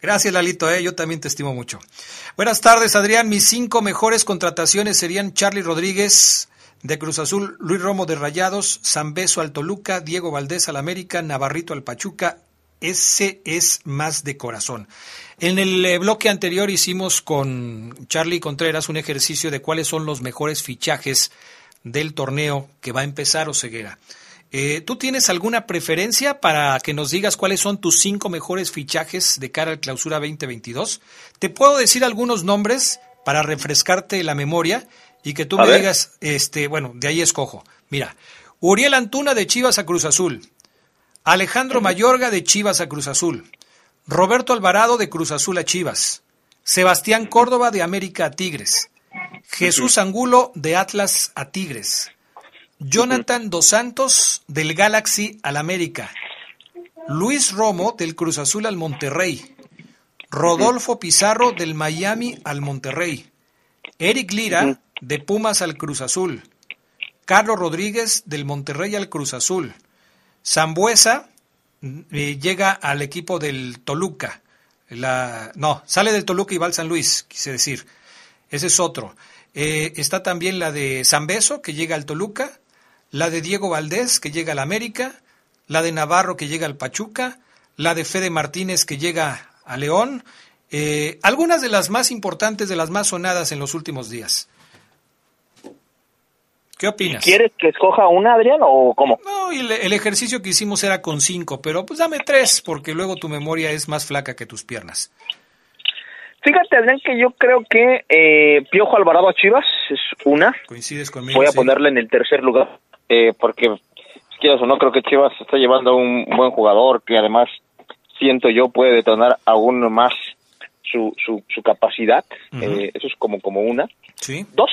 Gracias, Lalito, ¿eh? yo también te estimo mucho. Buenas tardes, Adrián. Mis cinco mejores contrataciones serían Charlie Rodríguez, De Cruz Azul, Luis Romo de Rayados, Beso al Toluca, Diego Valdés al América, Navarrito al Pachuca. Ese es más de corazón. En el eh, bloque anterior hicimos con Charlie Contreras un ejercicio de cuáles son los mejores fichajes del torneo que va a empezar Oseguera. Eh, ¿Tú tienes alguna preferencia para que nos digas cuáles son tus cinco mejores fichajes de cara al clausura 2022? Te puedo decir algunos nombres para refrescarte la memoria y que tú me digas, este, bueno, de ahí escojo. Mira, Uriel Antuna de Chivas a Cruz Azul, Alejandro Mayorga de Chivas a Cruz Azul, Roberto Alvarado de Cruz Azul a Chivas, Sebastián Córdoba de América a Tigres, Jesús Angulo de Atlas a Tigres, Jonathan Dos Santos del Galaxy al América, Luis Romo del Cruz Azul al Monterrey, Rodolfo Pizarro del Miami al Monterrey, Eric Lira de Pumas al Cruz Azul, Carlos Rodríguez del Monterrey al Cruz Azul, Zambuesa eh, llega al equipo del Toluca. La, no, sale del Toluca y va al San Luis, quise decir. Ese es otro. Eh, está también la de Zambeso, que llega al Toluca, la de Diego Valdés, que llega al América, la de Navarro, que llega al Pachuca, la de Fede Martínez, que llega a León. Eh, algunas de las más importantes, de las más sonadas en los últimos días. ¿Qué opinas? ¿Quieres que escoja una, Adrián, o cómo? No, el, ejercicio que hicimos era con cinco, pero pues dame tres, porque luego tu memoria es más flaca que tus piernas. Fíjate, Adrián, que yo creo que eh, Piojo Alvarado a Chivas es una. Coincides conmigo. Voy a ponerle en el tercer lugar, eh, porque, si quieres o no, creo que Chivas está llevando un buen jugador que además siento yo puede detonar aún más su, su, su capacidad. eh, eso es como, como una. Sí. Dos,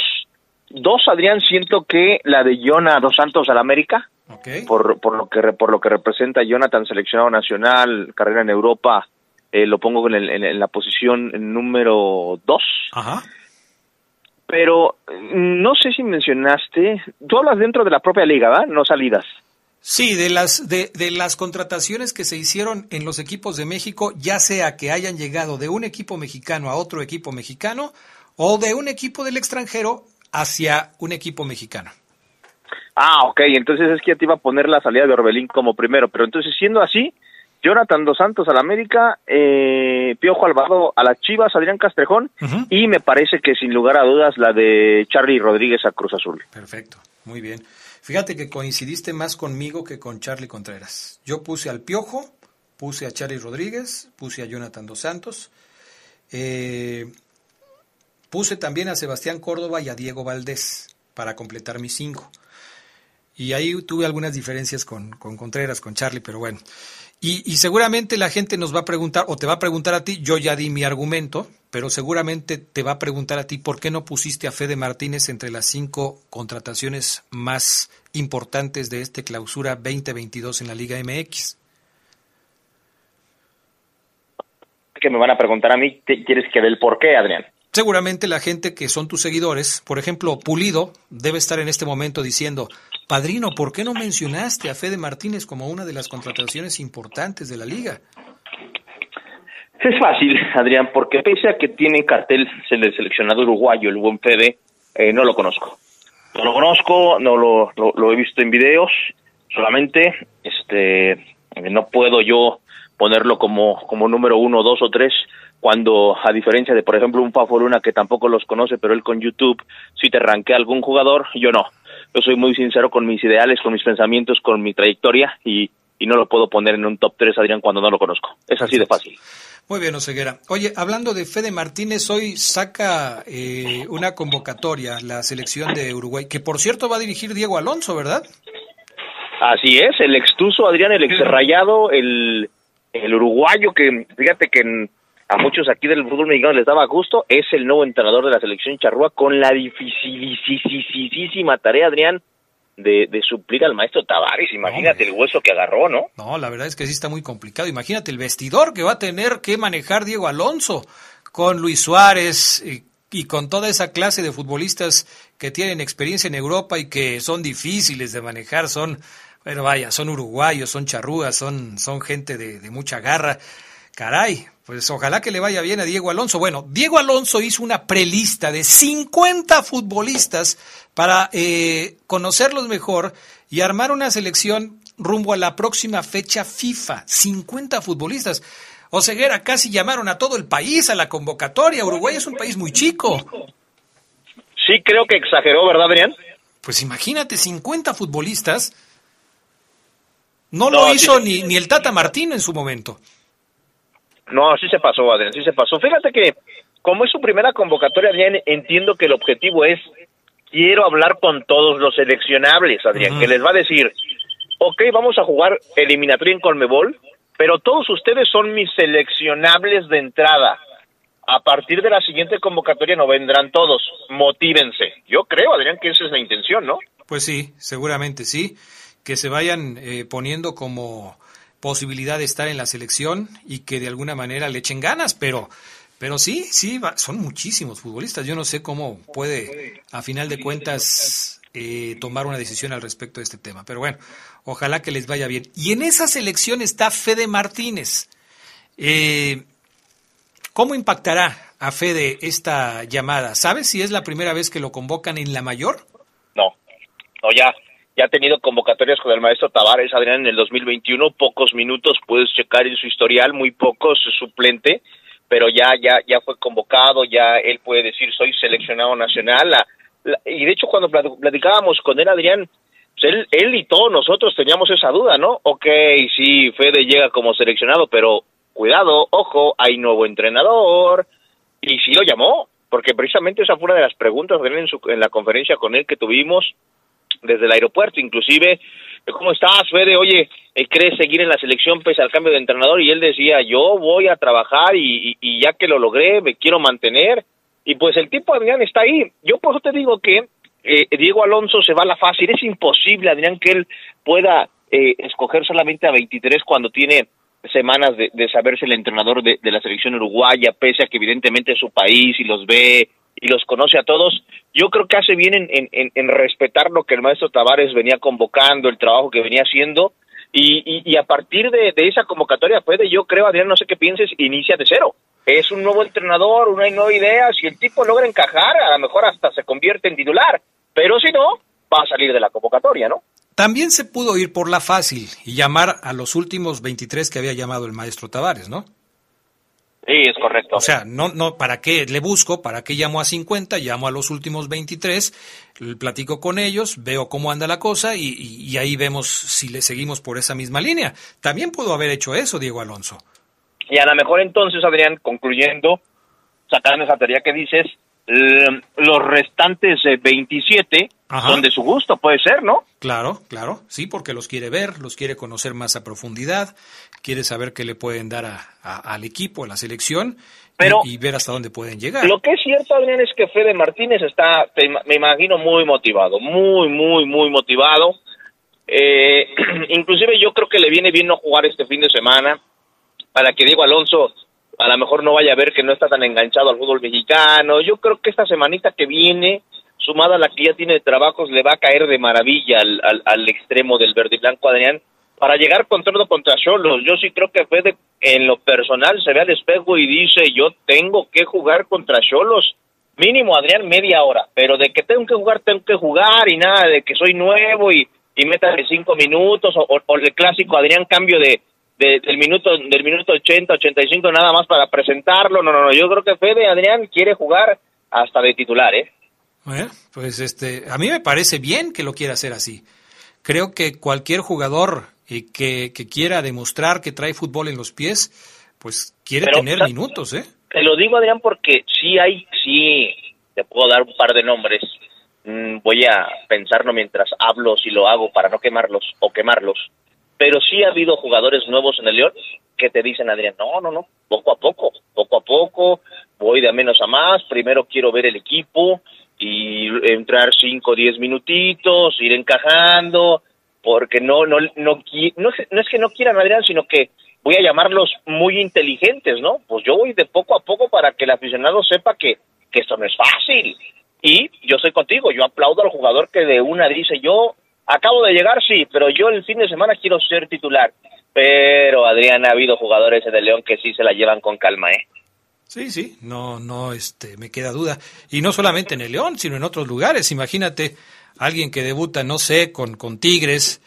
Dos, Adrián, siento que la de Jonah Dos Santos al América, por, por, lo que, por lo que representa Jonathan, seleccionado nacional, carrera en Europa, eh, lo pongo en, en, la posición número dos. Ajá. Pero no sé si mencionaste, tú hablas dentro de la propia liga, ¿verdad? No salidas. Sí, de las, de, de, las contrataciones que se hicieron en los equipos de México, ya sea que hayan llegado de un equipo mexicano a otro equipo mexicano o de un equipo del extranjero hacia un equipo mexicano. Ah, ok, entonces es que ya te iba a poner la salida de Orbelín como primero, pero entonces siendo así, Jonathan Dos Santos al América, eh, Piojo Alvarado a las Chivas, Adrián Castrejón, y me parece que sin lugar a dudas la de Charlie Rodríguez a Cruz Azul. Perfecto, muy bien. Fíjate que coincidiste más conmigo que con Charlie Contreras. Yo puse al Piojo, puse a Charlie Rodríguez, puse a Jonathan Dos Santos, eh, Puse también a Sebastián Córdoba y a Diego Valdés para completar mis cinco. Y ahí tuve algunas diferencias con, Contreras, con Charlie, pero bueno. Y, y, seguramente la gente nos va a preguntar, o te va a preguntar a ti, yo ya di mi argumento, pero seguramente te va a preguntar a ti por qué no pusiste a Fede Martínez entre las cinco contrataciones más importantes de este clausura 2022 en la Liga MX. Que me van a preguntar a mí, ¿quieres que dé el por qué, Adrián? Seguramente la gente que son tus seguidores, por ejemplo, Pulido, debe estar en este momento diciendo, Padrino, ¿por qué no mencionaste a Fede Martínez como una de las contrataciones importantes de la liga? Es fácil, Adrián, porque pese a que tiene cartel el seleccionado uruguayo, el buen Fede, eh, no lo conozco. No lo conozco, no lo, lo, he visto en videos, solamente este no puedo yo ponerlo como, como número uno, dos o tres cuando a diferencia de por ejemplo un Fafo Luna que tampoco los conoce pero él con YouTube si te ranquea algún jugador yo no yo soy muy sincero con mis ideales con mis pensamientos con mi trayectoria y, y no lo puedo poner en un top 3 Adrián cuando no lo conozco es así de fácil muy bien, Oseguera. Oye, hablando de Fede Martínez, hoy saca eh, una convocatoria la selección de Uruguay, que por cierto va a dirigir Diego Alonso, ¿verdad? Así es, el extuso Adrián, el exrayado, el, el uruguayo que, fíjate que en, a muchos aquí del fútbol mexicano les daba gusto, es el nuevo entrenador de la selección charrúa con la dificilísima tarea, Adrián, de, de, suplir al maestro Tavares. Imagínate el hueso que agarró, ¿no? No, la verdad es que sí está muy complicado. Imagínate el vestidor que va a tener que manejar Diego Alonso con Luis Suárez y, y con toda esa clase de futbolistas que tienen experiencia en Europa y que son difíciles de manejar, son, bueno, vaya, son uruguayos, son charrúas, son, son gente de, de mucha garra Caray, pues ojalá que le vaya bien a Diego Alonso. Bueno, Diego Alonso hizo una prelista de 50 futbolistas para eh, conocerlos mejor y armar una selección rumbo a la próxima fecha FIFA. 50 futbolistas. Oseguera, casi llamaron a todo el país a la convocatoria. Uruguay es un país muy chico. Sí, creo que exageró, ¿verdad, Adrián? Pues imagínate, 50 futbolistas. No, lo hizo ni, ni el Tata Martino en su momento. No, sí se pasó, Adrián, sí se pasó. Fíjate que como es su primera convocatoria, Adrián, entiendo que el objetivo es, quiero hablar con todos los seleccionables, Adrián, que les va a decir, ok, vamos a jugar eliminatoria en Colmebol, pero todos ustedes son mis seleccionables de entrada. A partir de la siguiente convocatoria no vendrán todos. Motívense. Yo creo, Adrián, que esa es la intención, ¿no? Pues sí, seguramente sí. Que se vayan eh, poniendo como posibilidad de estar en la selección y que de alguna manera le echen ganas, pero, pero sí, sí, son muchísimos futbolistas. Yo no sé cómo puede, a final de cuentas, eh, tomar una decisión al respecto de este tema. Pero bueno, ojalá que les vaya bien. Y en esa selección está Fede Martínez. Eh, ¿Cómo impactará a Fede esta llamada? ¿Sabes si es la primera vez que lo convocan en la mayor? No, no, ya, ya ha tenido convocatorias con el maestro Tavares, Adrián, en el 2021, pocos minutos puedes checar en su historial, muy pocos, suplente, pero ya, ya, ya fue convocado, ya él puede decir soy seleccionado nacional, y de hecho cuando platicábamos con él, Adrián, pues él, él y todos nosotros teníamos esa duda, ¿no? Ok, sí, Fede llega como seleccionado, pero cuidado, ojo, hay nuevo entrenador, y sí lo llamó, porque precisamente esa fue una de las preguntas en, su, en la conferencia con él que tuvimos, desde el aeropuerto, inclusive, ¿cómo estás, Fede? Oye, ¿crees seguir en la selección pese al cambio de entrenador? Y él decía, yo voy a trabajar y, ya que lo logré, me quiero mantener. Y pues el tipo, Adrián, está ahí. Yo por eso te digo que eh, Diego Alonso se va a la fácil. Es imposible, Adrián, que él pueda eh, escoger solamente a 23 cuando tiene semanas de, saberse el entrenador de, de, la selección uruguaya, pese a que evidentemente es su país y los ve y los conoce a todos, yo creo que hace bien en, en, respetar lo que el maestro Tavares venía convocando, el trabajo que venía haciendo, y, y, a partir de, esa convocatoria puede, yo creo, Adrián, no sé qué pienses, inicia de cero. Es un nuevo entrenador, una nueva idea, si el tipo logra encajar, a lo mejor hasta se convierte en titular, pero si no, va a salir de la convocatoria, ¿no? También se pudo ir por la fácil y llamar a los últimos 23 que había llamado el maestro Tavares, ¿no? Sí, es correcto. O sea, no, no, ¿para qué le busco? ¿Para qué llamo a 50? Llamo a los últimos 23, platico con ellos, veo cómo anda la cosa y, ahí vemos si le seguimos por esa misma línea. También pudo haber hecho eso, Diego Alonso. Y a lo mejor entonces, Adrián, concluyendo, sacando esa teoría que dices, los restantes 27 son de su gusto, puede ser, ¿no? Claro, claro, sí, porque los quiere ver, los quiere conocer más a profundidad, quiere saber qué le pueden dar al equipo, a la selección Pero y, ver hasta dónde pueden llegar. Lo que es cierto, Adrián, es que Fede Martínez está, me imagino, muy motivado, muy, muy, muy motivado. Eh, inclusive yo creo que le viene bien no jugar este fin de semana para que Diego Alonso a lo mejor no vaya a ver que no está tan enganchado al fútbol mexicano. Yo creo que esta semanita que viene, sumada a la que ya tiene de trabajos, le va a caer de maravilla al, al, extremo del verde y blanco, Adrián, para llegar con todo contra Cholos. Yo sí creo que Fede, en lo personal, se ve al espejo y dice, yo tengo que jugar contra Cholos. Mínimo, Adrián, media hora. Pero de que tengo que jugar, tengo que jugar y nada, de que soy nuevo y, y métale cinco minutos o, o el clásico, Adrián, cambio de del minuto del minuto 80, 85 nada más para presentarlo. No, no, no, yo creo que Fede Adrián quiere jugar hasta de titular, ¿eh? pues este, a mí me parece bien que lo quiera hacer así. Creo que cualquier jugador eh, que, que, quiera demostrar que trae fútbol en los pies, pues quiere tener minutos, ¿eh? Te lo digo, Adrián, porque sí hay, sí, te puedo dar un par de nombres. Mm, voy a pensarlo mientras hablo si lo hago para no quemarlos o quemarlos pero sí ha habido jugadores nuevos en el León que te dicen, Adrián, no, no, no, poco a poco, poco a poco, voy de menos a más, primero quiero ver el equipo y entrar cinco o diez minutitos, ir encajando, porque no, no, no, no, no es que no quieran, Adrián, sino que voy a llamarlos muy inteligentes, ¿no? Pues yo voy de poco a poco para que el aficionado sepa que, que esto no es fácil. Y yo soy contigo, yo aplaudo al jugador que de una dice, yo Acabo de llegar, sí, pero yo el fin de semana quiero ser titular. Pero, Adrián, ha habido jugadores de León que sí se la llevan con calma, ¿eh? Sí, sí, no, no, este, me queda duda. Y no solamente en el León, sino en otros lugares. Imagínate alguien que debuta, no sé, con, con Tigres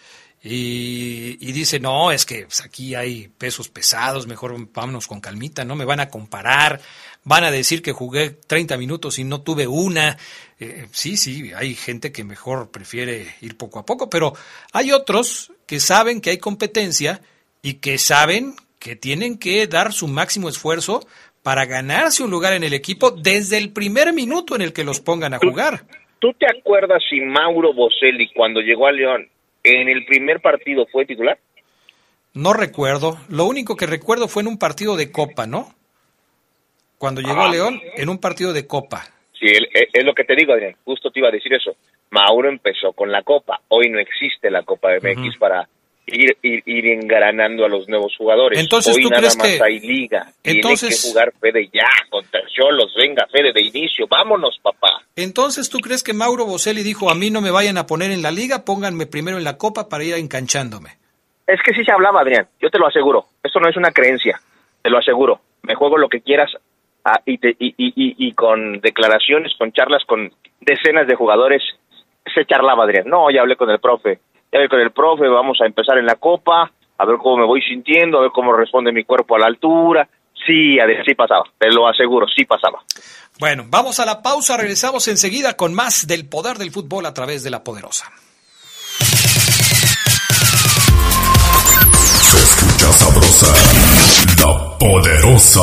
y, y dice, no, es que pues, aquí hay pesos pesados, mejor vámonos con calmita, no me van a comparar, van a decir que jugué 30 minutos y no tuve una. Eh, sí, sí, hay gente que mejor prefiere ir poco a poco, pero hay otros que saben que hay competencia y que saben que tienen que dar su máximo esfuerzo para ganarse un lugar en el equipo desde el primer minuto en el que los pongan a jugar. ¿Tú te acuerdas si Mauro Boselli cuando llegó a León en el primer partido fue titular? No recuerdo. Lo único que recuerdo fue en un partido de Copa, ¿no? Cuando llegó a León, en un partido de Copa. Sí, es lo que te digo, Adrián. Justo te iba a decir eso. Mauro empezó con la Copa. Hoy no existe la Copa de MX para ir, ir, engranando a los nuevos jugadores. Entonces, Hoy ¿tú nada crees más que- hay liga. Entonces- Tiene que jugar Fede ya contra Cholos. Venga, Fede de inicio. Vámonos, papá. Entonces, ¿tú crees que Mauro Boselli dijo, a mí no me vayan a poner en la liga, pónganme primero en la Copa para ir enganchándome? Es que sí se hablaba, Adrián. Yo te lo aseguro. Esto no es una creencia. Te lo aseguro. Me juego lo que quieras ah, y, te- y, y, y- y con declaraciones, con charlas con decenas de jugadores, se charlaba, Adrián. No, ya hablé con el profe. Ya hablé con el profe. Vamos a empezar en la copa. A ver cómo me voy sintiendo. A ver cómo responde mi cuerpo a la altura. Sí, sí pasaba. Te lo aseguro, sí pasaba. Bueno, vamos a la pausa, regresamos enseguida con más del poder del fútbol a través de la poderosa. Se escucha sabrosa, la poderosa.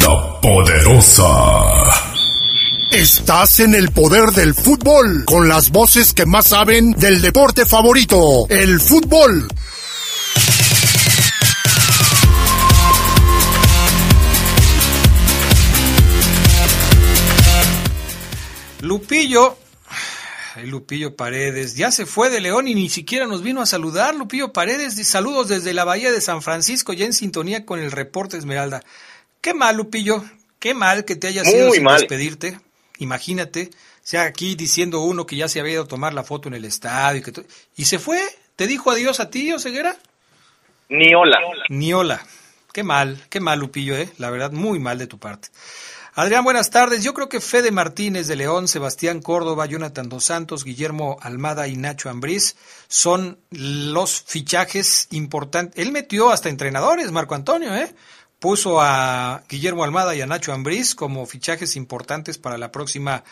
La poderosa. Estás en el poder del fútbol, con las voces que más saben del deporte favorito, el fútbol. Lupillo, ay, Lupillo Paredes, ya se fue de León y ni siquiera nos vino a saludar. Lupillo Paredes, saludos desde la Bahía de San Francisco, ya en sintonía con el reporte Esmeralda. Qué mal, Lupillo, qué mal que te hayas Muy ido sin mal. despedirte. Imagínate, sea, aquí diciendo uno que ya se había ido a tomar la foto en el estadio y, que to- y se fue. ¿Te dijo adiós a ti, Oseguera? Ni hola. Ni hola. Qué mal, qué mal, Lupillo, ¿eh? La verdad, muy mal de tu parte. Adrián, buenas tardes. Yo creo que Fede Martínez de León, Sebastián Córdoba, Jonathan Dos Santos, Guillermo Almada y Nacho Ambriz son los fichajes importantes. Él metió hasta entrenadores, Marco Antonio, ¿eh? Puso a Guillermo Almada y a Nacho Ambriz como fichajes importantes para la próxima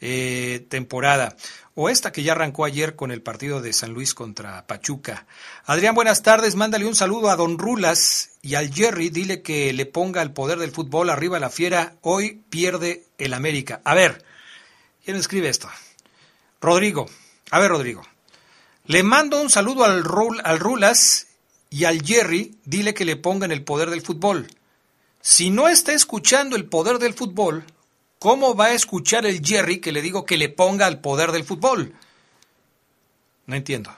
eh, temporada. O esta que ya arrancó ayer con el partido de San Luis contra Pachuca. Adrián, buenas tardes. Mándale un saludo a Don Rulas y al Jerry. Dile que le ponga el poder del fútbol arriba la fiera. Hoy pierde el América. A ver, ¿quién escribe esto? Rodrigo. A ver, Rodrigo. Le mando un saludo al, Rul- al Rulas y al Jerry. Dile que le pongan el poder del fútbol. Si no está escuchando el poder del fútbol, ¿cómo va a escuchar el Jerry que le digo que le ponga el poder del fútbol? No entiendo.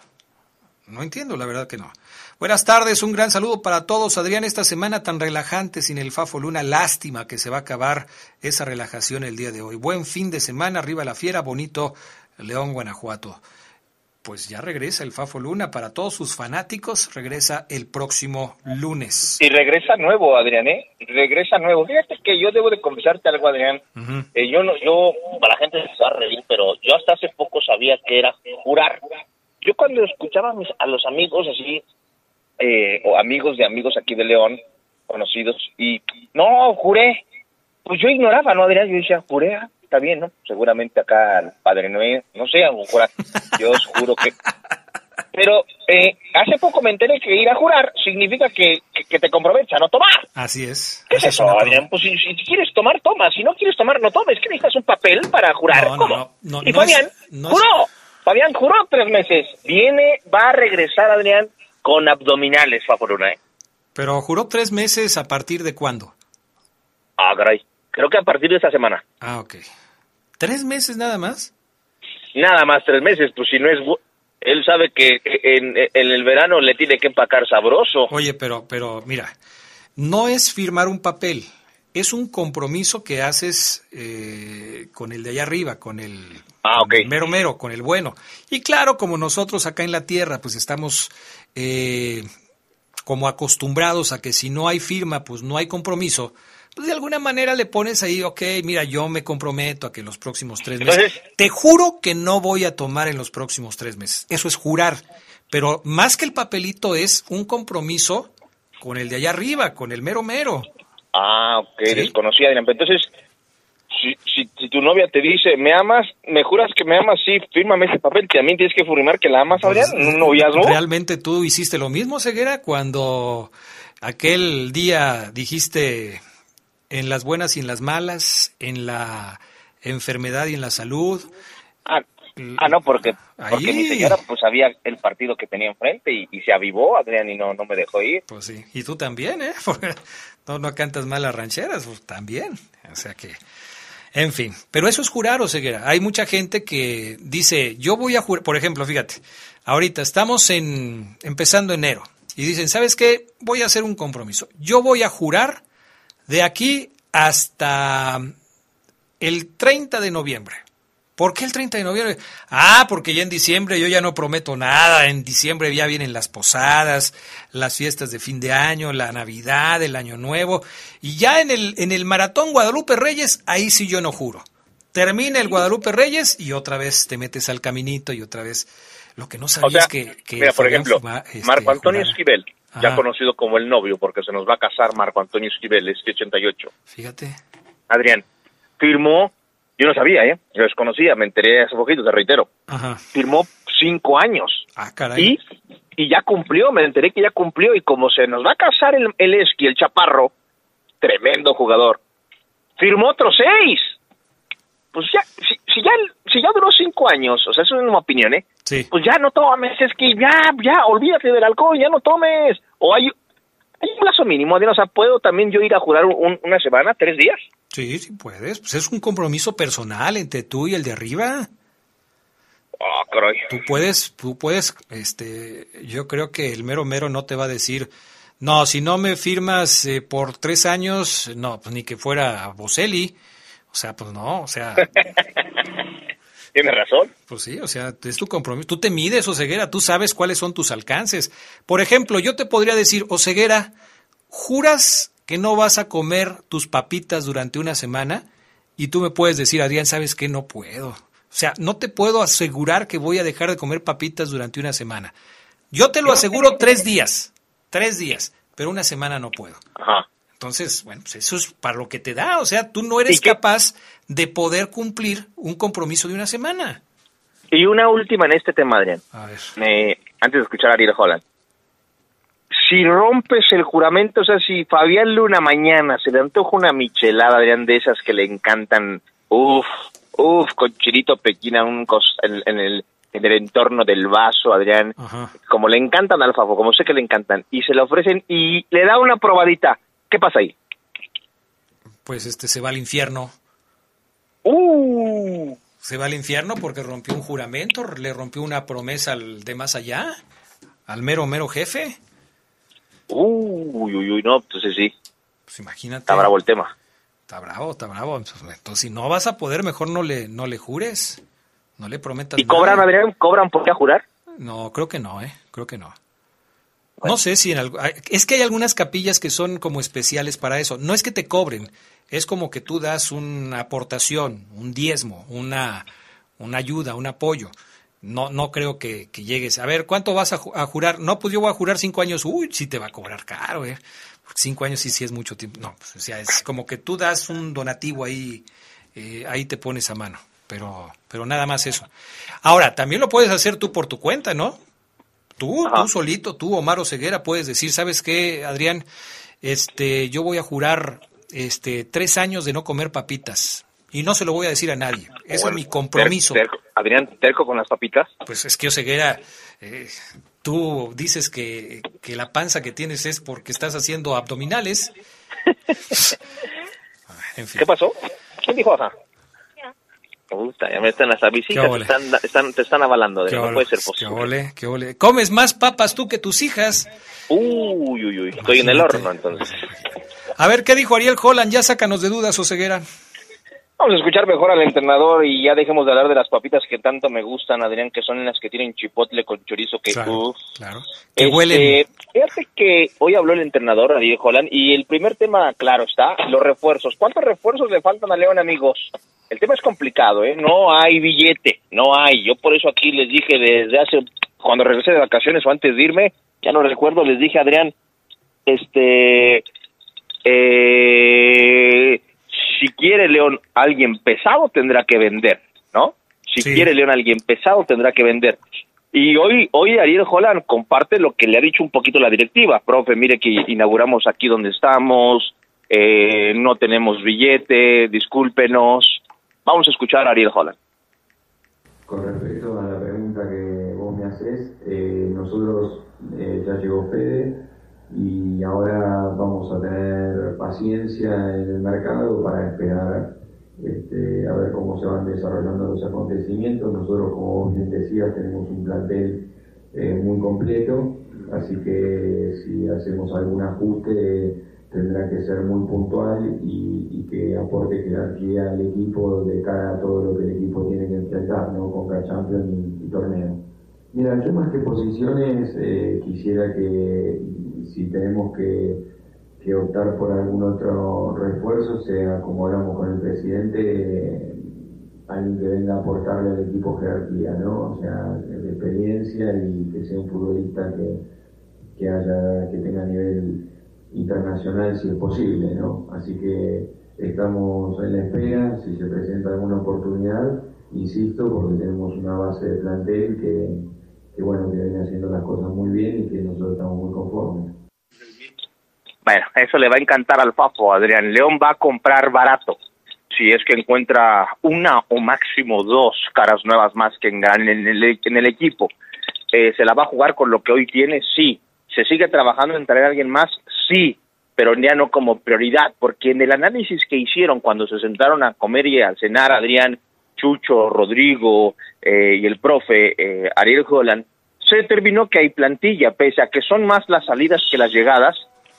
No entiendo, la verdad que no. Buenas tardes, un gran saludo para todos. Adrián, esta semana tan relajante sin el Fafo Luna, lástima que se va a acabar esa relajación el día de hoy. Buen fin de semana, arriba la fiera, bonito León, Guanajuato. Pues ya regresa el Fafo Luna para todos sus fanáticos, regresa el próximo lunes. Y regresa nuevo, Adrián, ¿eh? Regresa nuevo. Fíjate que yo debo de confesarte algo, Adrián. Eh, yo no, yo, para la gente se va a reír, pero yo hasta hace poco sabía que era jurar. Yo cuando escuchaba a, mis- a los amigos así, eh, o amigos de amigos aquí de León, conocidos, y no, juré. Pues yo ignoraba, ¿no, Adrián? Yo decía, juré, está bien, ¿no? Seguramente acá el Padre Noé, no sé, a lo mejor, yo os juro que... Pero eh, hace poco me enteré que ir a jurar significa que, que, que te comprometes a no tomar. Así es. ¿Qué es eso, Adrián? Pues si, si quieres tomar, toma. Si no quieres tomar, no tomes. ¿Qué necesitas un papel para jurar? No, ¿Cómo? no, no, y no Fabián es- no es- juró. Fabián juró tres meses. Viene, va a regresar, Adrián, con abdominales, fa por una, ¿eh? Pero juró tres meses a partir de cuándo? Ah, caray. Creo que a partir de esta semana. Ah, ok. ¿Tres meses nada más? Nada más tres meses, pues si no es... Él sabe que en, en el verano le tiene que empacar sabroso. Oye, pero, pero mira, no es firmar un papel, es un compromiso que haces eh, con el de allá arriba, con el, Ah, mero mero, con el bueno. Y claro, como nosotros acá en la tierra, pues estamos eh, como acostumbrados a que si no hay firma, pues no hay compromiso. Pues de alguna manera le pones ahí, ok, mira, yo me comprometo a que los próximos tres meses. Entonces- te juro que no voy a tomar en los próximos tres meses. Eso es jurar. Pero más que el papelito es un compromiso con el de allá arriba, con el mero mero. Ah, ok, Sí. desconocía. Adrián. Entonces, si, si, si tu novia te dice, me amas, me juras que me amas, sí, fírmame ese papel, también tienes que firmar que la amas, Adrián, en un noviazgo. Pues, ¿Realmente tú hiciste lo mismo, Ceguera, cuando aquel día dijiste en las buenas y en las malas, en la enfermedad y en la salud? Ah, ah, no, porque, porque mi señora pues sabía el partido que tenía enfrente y, y se avivó, Adrián, y no, no me dejó ir. Pues sí, y tú también, ¿eh? Porque no, no cantas mal las rancheras, pues también. O sea que, en fin, pero eso es jurar o ceguera. Hay mucha gente que dice, yo voy a jurar, por ejemplo, fíjate, ahorita estamos en, empezando enero y dicen, ¿sabes qué? Voy a hacer un compromiso. Yo voy a jurar de aquí hasta el 30 de noviembre. ¿Por qué el 30 de noviembre? Ah, porque ya en diciembre yo ya no prometo nada. En diciembre ya vienen las posadas, las fiestas de fin de año, la Navidad, el Año Nuevo. Y ya en el, en el maratón Guadalupe Reyes, ahí sí yo no juro. Termina el Guadalupe Reyes y otra vez te metes al caminito y otra vez lo que no O sabías sea, que, que mira, por ejemplo, Fuma- este, Marco Antonio jurara. Ya conocido como el novio, porque se nos va a casar Marco Antonio Esquivel, este 88. Fíjate. Adrián, firmó, yo no sabía, ¿eh? Yo desconocía, me enteré hace poquito, te reitero. Ajá. Firmó cinco años. Ah, caray. Y, y ya cumplió, me enteré que ya cumplió. Y como se nos va a casar el, el Esqui, el Chaparro, tremendo jugador, firmó otros seis. Pues ya, si, si ya, si ya duró cinco años, o sea, eso es una opinión, ¿eh? Sí. Pues ya no tomes, es que ya, ya, olvídate del alcohol, ya no tomes. O hay, hay un plazo mínimo, Adrián, o sea, ¿puedo también yo ir a jurar un- una semana, tres días? Sí, sí puedes. Pues es un compromiso personal entre tú y el de arriba. Ah, caray. Tú puedes, tú puedes, este, yo creo que el mero mero no te va a decir, no, si no me firmas eh, por tres años, no, pues ni que fuera Boselli. O sea, pues no, o sea, Tienes razón. pues sí, o sea, es tu compromiso. Tú te mides, Oseguera, tú sabes cuáles son tus alcances. Por ejemplo, yo te podría decir, Oseguera, ¿juras que no vas a comer tus papitas durante una semana? Y tú me puedes decir, Adrián, ¿sabes qué? No puedo. O sea, no te puedo asegurar que voy a dejar de comer papitas durante una semana. Yo te lo aseguro tres días, tres días, pero una semana no puedo. Ajá. Entonces, bueno, pues eso es para lo que te da. O sea, tú no eres capaz de poder cumplir un compromiso de una semana. Y una última en este tema, Adrián. A ver. Eh, antes de escuchar a Ariel Holland. Si rompes el juramento, o sea, si Fabián Luna mañana se le antoja una michelada, Adrián, de esas que le encantan, uff, uff, con chilito pequina un cos- en, en el, en el entorno del vaso, Adrián, Ajá. como le encantan al Fafo, como sé que le encantan, y se le ofrecen y le da una probadita, ¿qué pasa ahí? Pues este se va al infierno. ¡Uh! Se va al infierno porque rompió un juramento, le rompió una promesa al de más allá, al mero mero jefe. Uy, uy, uy, no, entonces sí, Pues imagínate. está bravo el tema. Está bravo, está bravo. Entonces, si no vas a poder, mejor no le, no le jures. No le prometas ¿Y cobran, nada. Adrián? ¿Cobran por qué a jurar? No, creo que no, ¿eh? Creo que no. No sé si en algo... Es que hay algunas capillas que son como especiales para eso. No es que te cobren, es como que tú das una aportación, un diezmo, una, una ayuda, un apoyo. No, no creo que, llegues. A ver, ¿cuánto vas a, ju- a jurar? No, pues yo voy a jurar cinco años. Uy, sí te va a cobrar caro, ¿eh? Cinco años sí, sí es mucho tiempo. No, pues, o sea, es como que tú das un donativo ahí, eh, ahí te pones a mano. Pero, pero nada más eso. Ahora, también lo puedes hacer tú por tu cuenta, ¿no? Tú, tú solito, tú, Omar Ceguera, puedes decir, ¿sabes qué, Adrián? Este, yo voy a jurar este, tres años de no comer papitas. Y no se lo voy a decir a nadie. Eso Bueno, es mi compromiso. terco- Adrián, terco con las papitas. Pues es que Oseguera, eh, tú dices que, que la panza que tienes es porque estás haciendo abdominales. ¿Qué pasó? ¿Quién dijo Puta, ya me están las visitas, te están, están, te están avalando, de no puede ser posible. Qué ole, qué Comes más papas tú que tus hijas. Uy, uy, uy, estoy en el horno entonces. A ver, ¿qué dijo Ariel Holland? Ya sácanos de dudas, Oseguera. Vamos a escuchar mejor al entrenador y ya dejemos de hablar de las papitas que tanto me gustan, Adrián, que son las que tienen chipotle con chorizo que claro, claro. Que huelen. Este, fíjate que hoy habló el entrenador Ariel Holland y el primer tema, claro está, los refuerzos. ¿Cuántos refuerzos le faltan a León, amigos? El tema es complicado, ¿eh? No hay billete, no hay. Yo por eso aquí les dije desde hace, cuando regresé de vacaciones o antes de irme, ya no recuerdo, les dije, Adrián, este, eh, si quiere León alguien pesado, tendrá que vender, ¿no? Si quiere León alguien pesado, tendrá que vender. Y hoy, hoy Ariel Holland comparte lo que le ha dicho un poquito la directiva. Profe, mire que inauguramos aquí donde estamos, eh, no tenemos billete, discúlpenos, Vamos a escuchar a Ariel Holland. Con respecto a la pregunta que vos me haces, eh, nosotros eh, ya llegó Fede y ahora vamos a tener paciencia en el mercado para esperar este, a ver cómo se van desarrollando los acontecimientos. Nosotros, como bien decías, tenemos un plantel eh, muy completo, así que si hacemos algún ajuste tendrá que ser muy puntual y, que aporte jerarquía al equipo de cara a todo lo que el equipo tiene que enfrentar, ¿no? Con Champions y, torneo. Mira, yo más que posiciones eh, quisiera que si tenemos que, optar por algún otro refuerzo, sea como hablamos con el presidente, alguien que venga a aportarle al equipo jerarquía, ¿no? O sea, de experiencia y que sea un futbolista que, que haya, que tenga nivel internacional si es posible, ¿no? Así que estamos en la espera, si se presenta alguna oportunidad, insisto, porque tenemos una base de plantel que, bueno, que viene haciendo las cosas muy bien y que nosotros estamos muy conformes. Bueno, eso le va a encantar al Fafo, Adrián. León va a comprar barato. Si es que encuentra una o máximo dos caras nuevas más que en, el, en el equipo. Eh, ¿Se la va a jugar con lo que hoy tiene? Sí. ¿Se sigue trabajando en traer a alguien más? sí, pero ya no como prioridad, porque en el análisis que hicieron cuando se sentaron a comer y a cenar Adrián, Chucho, Rodrigo eh, y el profe eh, Ariel Holland, se determinó que hay plantilla, pese a que son más las salidas que las llegadas,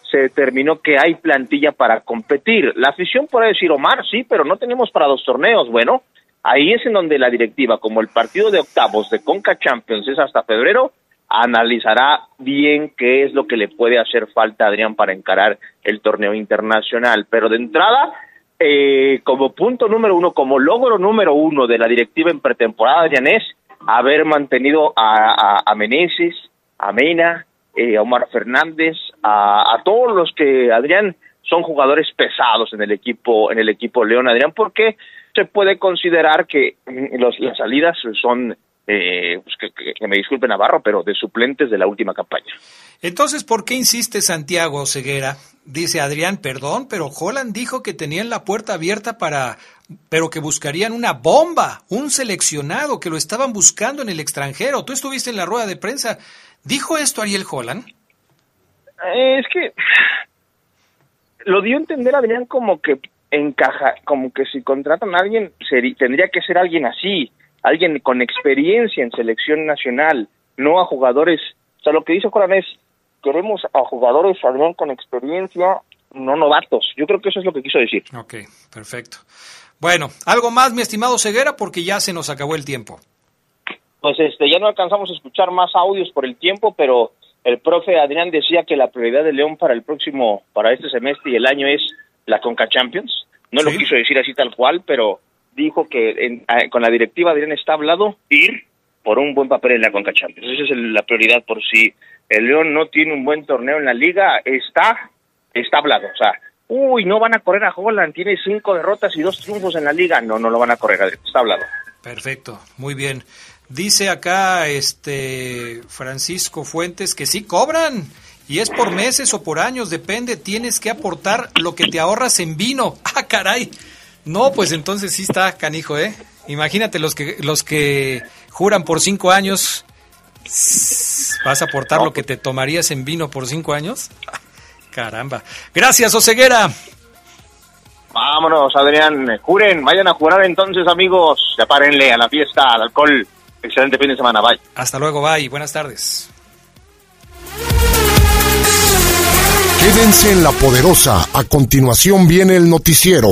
se determinó que hay plantilla para competir. La afición puede decir, Omar, sí, pero no tenemos para dos torneos. Bueno, ahí es en donde la directiva, como el partido de octavos de Conca Champions es hasta febrero, analizará bien qué es lo que le puede hacer falta a Adrián para encarar el torneo internacional. Pero de entrada, eh, como punto número uno, como logro número uno de la directiva en pretemporada, Adrián, es haber mantenido a, a, Meneses, a Mena, eh, a Omar Fernández, a, todos los que, Adrián, son jugadores pesados en el equipo, en el equipo León, Adrián, porque se puede considerar que mm, los, las salidas son eh, pues que, me disculpe Navarro, pero de suplentes de la última campaña. Entonces, ¿por qué insiste Santiago Ceguera? Dice Adrián, perdón, pero Holland dijo que tenían la puerta abierta para, pero que buscarían una bomba, un seleccionado, que lo estaban buscando en el extranjero. Tú estuviste en la rueda de prensa. ¿Dijo esto Ariel Holland? Eh, es que lo dio a entender Adrián como que encaja, como que si contratan a alguien, tendría que ser alguien así alguien con experiencia en selección nacional, no a jugadores. O sea, lo que dice Coran es, queremos a jugadores alguien con experiencia, no novatos. Yo creo que eso es lo que quiso decir. Ok, perfecto. Bueno, algo más, mi estimado Ceguera, porque ya se nos acabó el tiempo. Pues este, ya no alcanzamos a escuchar más audios por el tiempo, pero el profe Adrián decía que la prioridad de León para el próximo, para este semestre y el año es la Conca Champions. No lo quiso decir así tal cual, pero dijo que con la directiva Adrián está hablado ir por un buen papel en la Conca Champions. Esa es la prioridad por si el León no tiene un buen torneo en la liga, está, está hablado. O sea, uy, no van a correr a Holland, tiene cinco derrotas y dos triunfos en la liga. No, no lo van a correr, Adrián, está hablado. Perfecto, muy bien. Dice acá este Francisco Fuentes que sí cobran y es por meses o por años, depende, tienes que aportar lo que te ahorras en vino. Ah, caray. No, pues entonces sí está canijo, ¿eh? Imagínate los que, los que juran por cinco años ¿Vas a aportar lo que te tomarías en vino por cinco años? Caramba. Gracias, Oseguera. Vámonos, Adrián. Juren, vayan a jurar entonces, amigos. Sepárenle a la fiesta, al alcohol. Excelente fin de semana. Bye. Hasta luego, bye. Buenas tardes. Quédense en la poderosa. A continuación viene el noticiero.